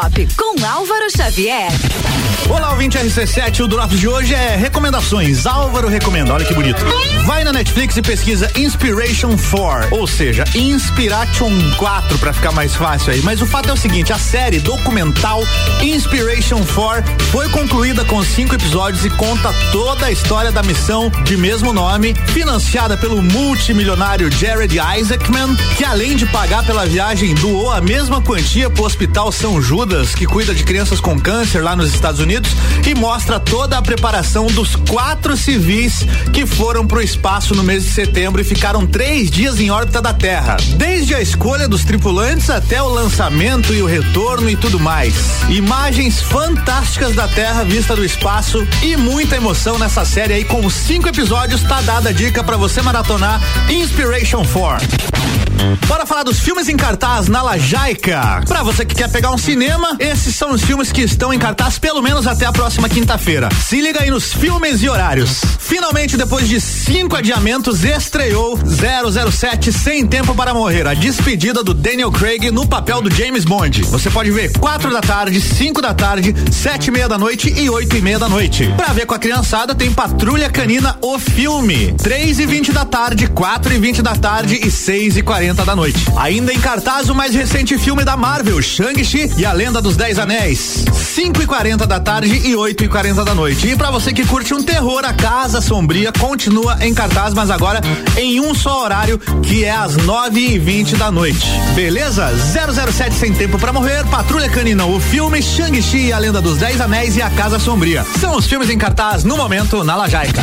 Pop com Álvaro Xavier. Olá, ouvinte RC7. O Drops de hoje é recomendações. Álvaro recomenda. Olha que bonito. Vai na Netflix e pesquisa Inspiration 4, ou seja, Inspiration 4 para ficar mais fácil aí. Mas o fato é o seguinte: a série documental Inspiration 4 foi concluída com cinco episódios e conta toda a história da missão de mesmo nome, financiada pelo multimilionário Jared Isaacman, que além de pagar pela viagem, doou a mesma quantia pro Hospital São Judas, que cuida de crianças com câncer lá nos Estados Unidos, e mostra toda a preparação dos quatro civis que foram pro espaço no mês de setembro e ficaram três dias em órbita da Terra. Desde a escolha dos tripulantes até o lançamento e o retorno e tudo mais. Imagens fantásticas da Terra vista do espaço e muita emoção nessa série aí com cinco episódios. Tá dada a dica para você maratonar Inspiration 4. Bora falar dos filmes em cartaz na Lajaica. Pra você que quer pegar um cinema, esses são os filmes que estão em cartaz pelo menos até a próxima quinta-feira. Se liga aí nos filmes e horários. Finalmente, depois de cinco adiamentos, estreou 007 Sem Tempo para Morrer, a despedida do Daniel Craig no papel do James Bond. Você pode ver quatro da tarde, cinco da tarde, sete e meia da noite e oito e meia da noite. Pra ver com a criançada, tem Patrulha Canina, o filme. Três e vinte da tarde, quatro e vinte da tarde e seis e quarenta da noite. Ainda em cartaz o mais recente filme da Marvel, Shang-Chi e a Lenda dos Dez Anéis. 5 e 40 da tarde e 8 e 40 da noite. E para você que curte um terror, a Casa Sombria continua em cartaz, mas agora em um só horário, que é às 9 e 20 da noite. Beleza? 007 Sem Tempo para Morrer, Patrulha Canina, o filme Shang-Chi e a Lenda dos Dez Anéis e a Casa Sombria. São os filmes em cartaz no momento na Lajaica.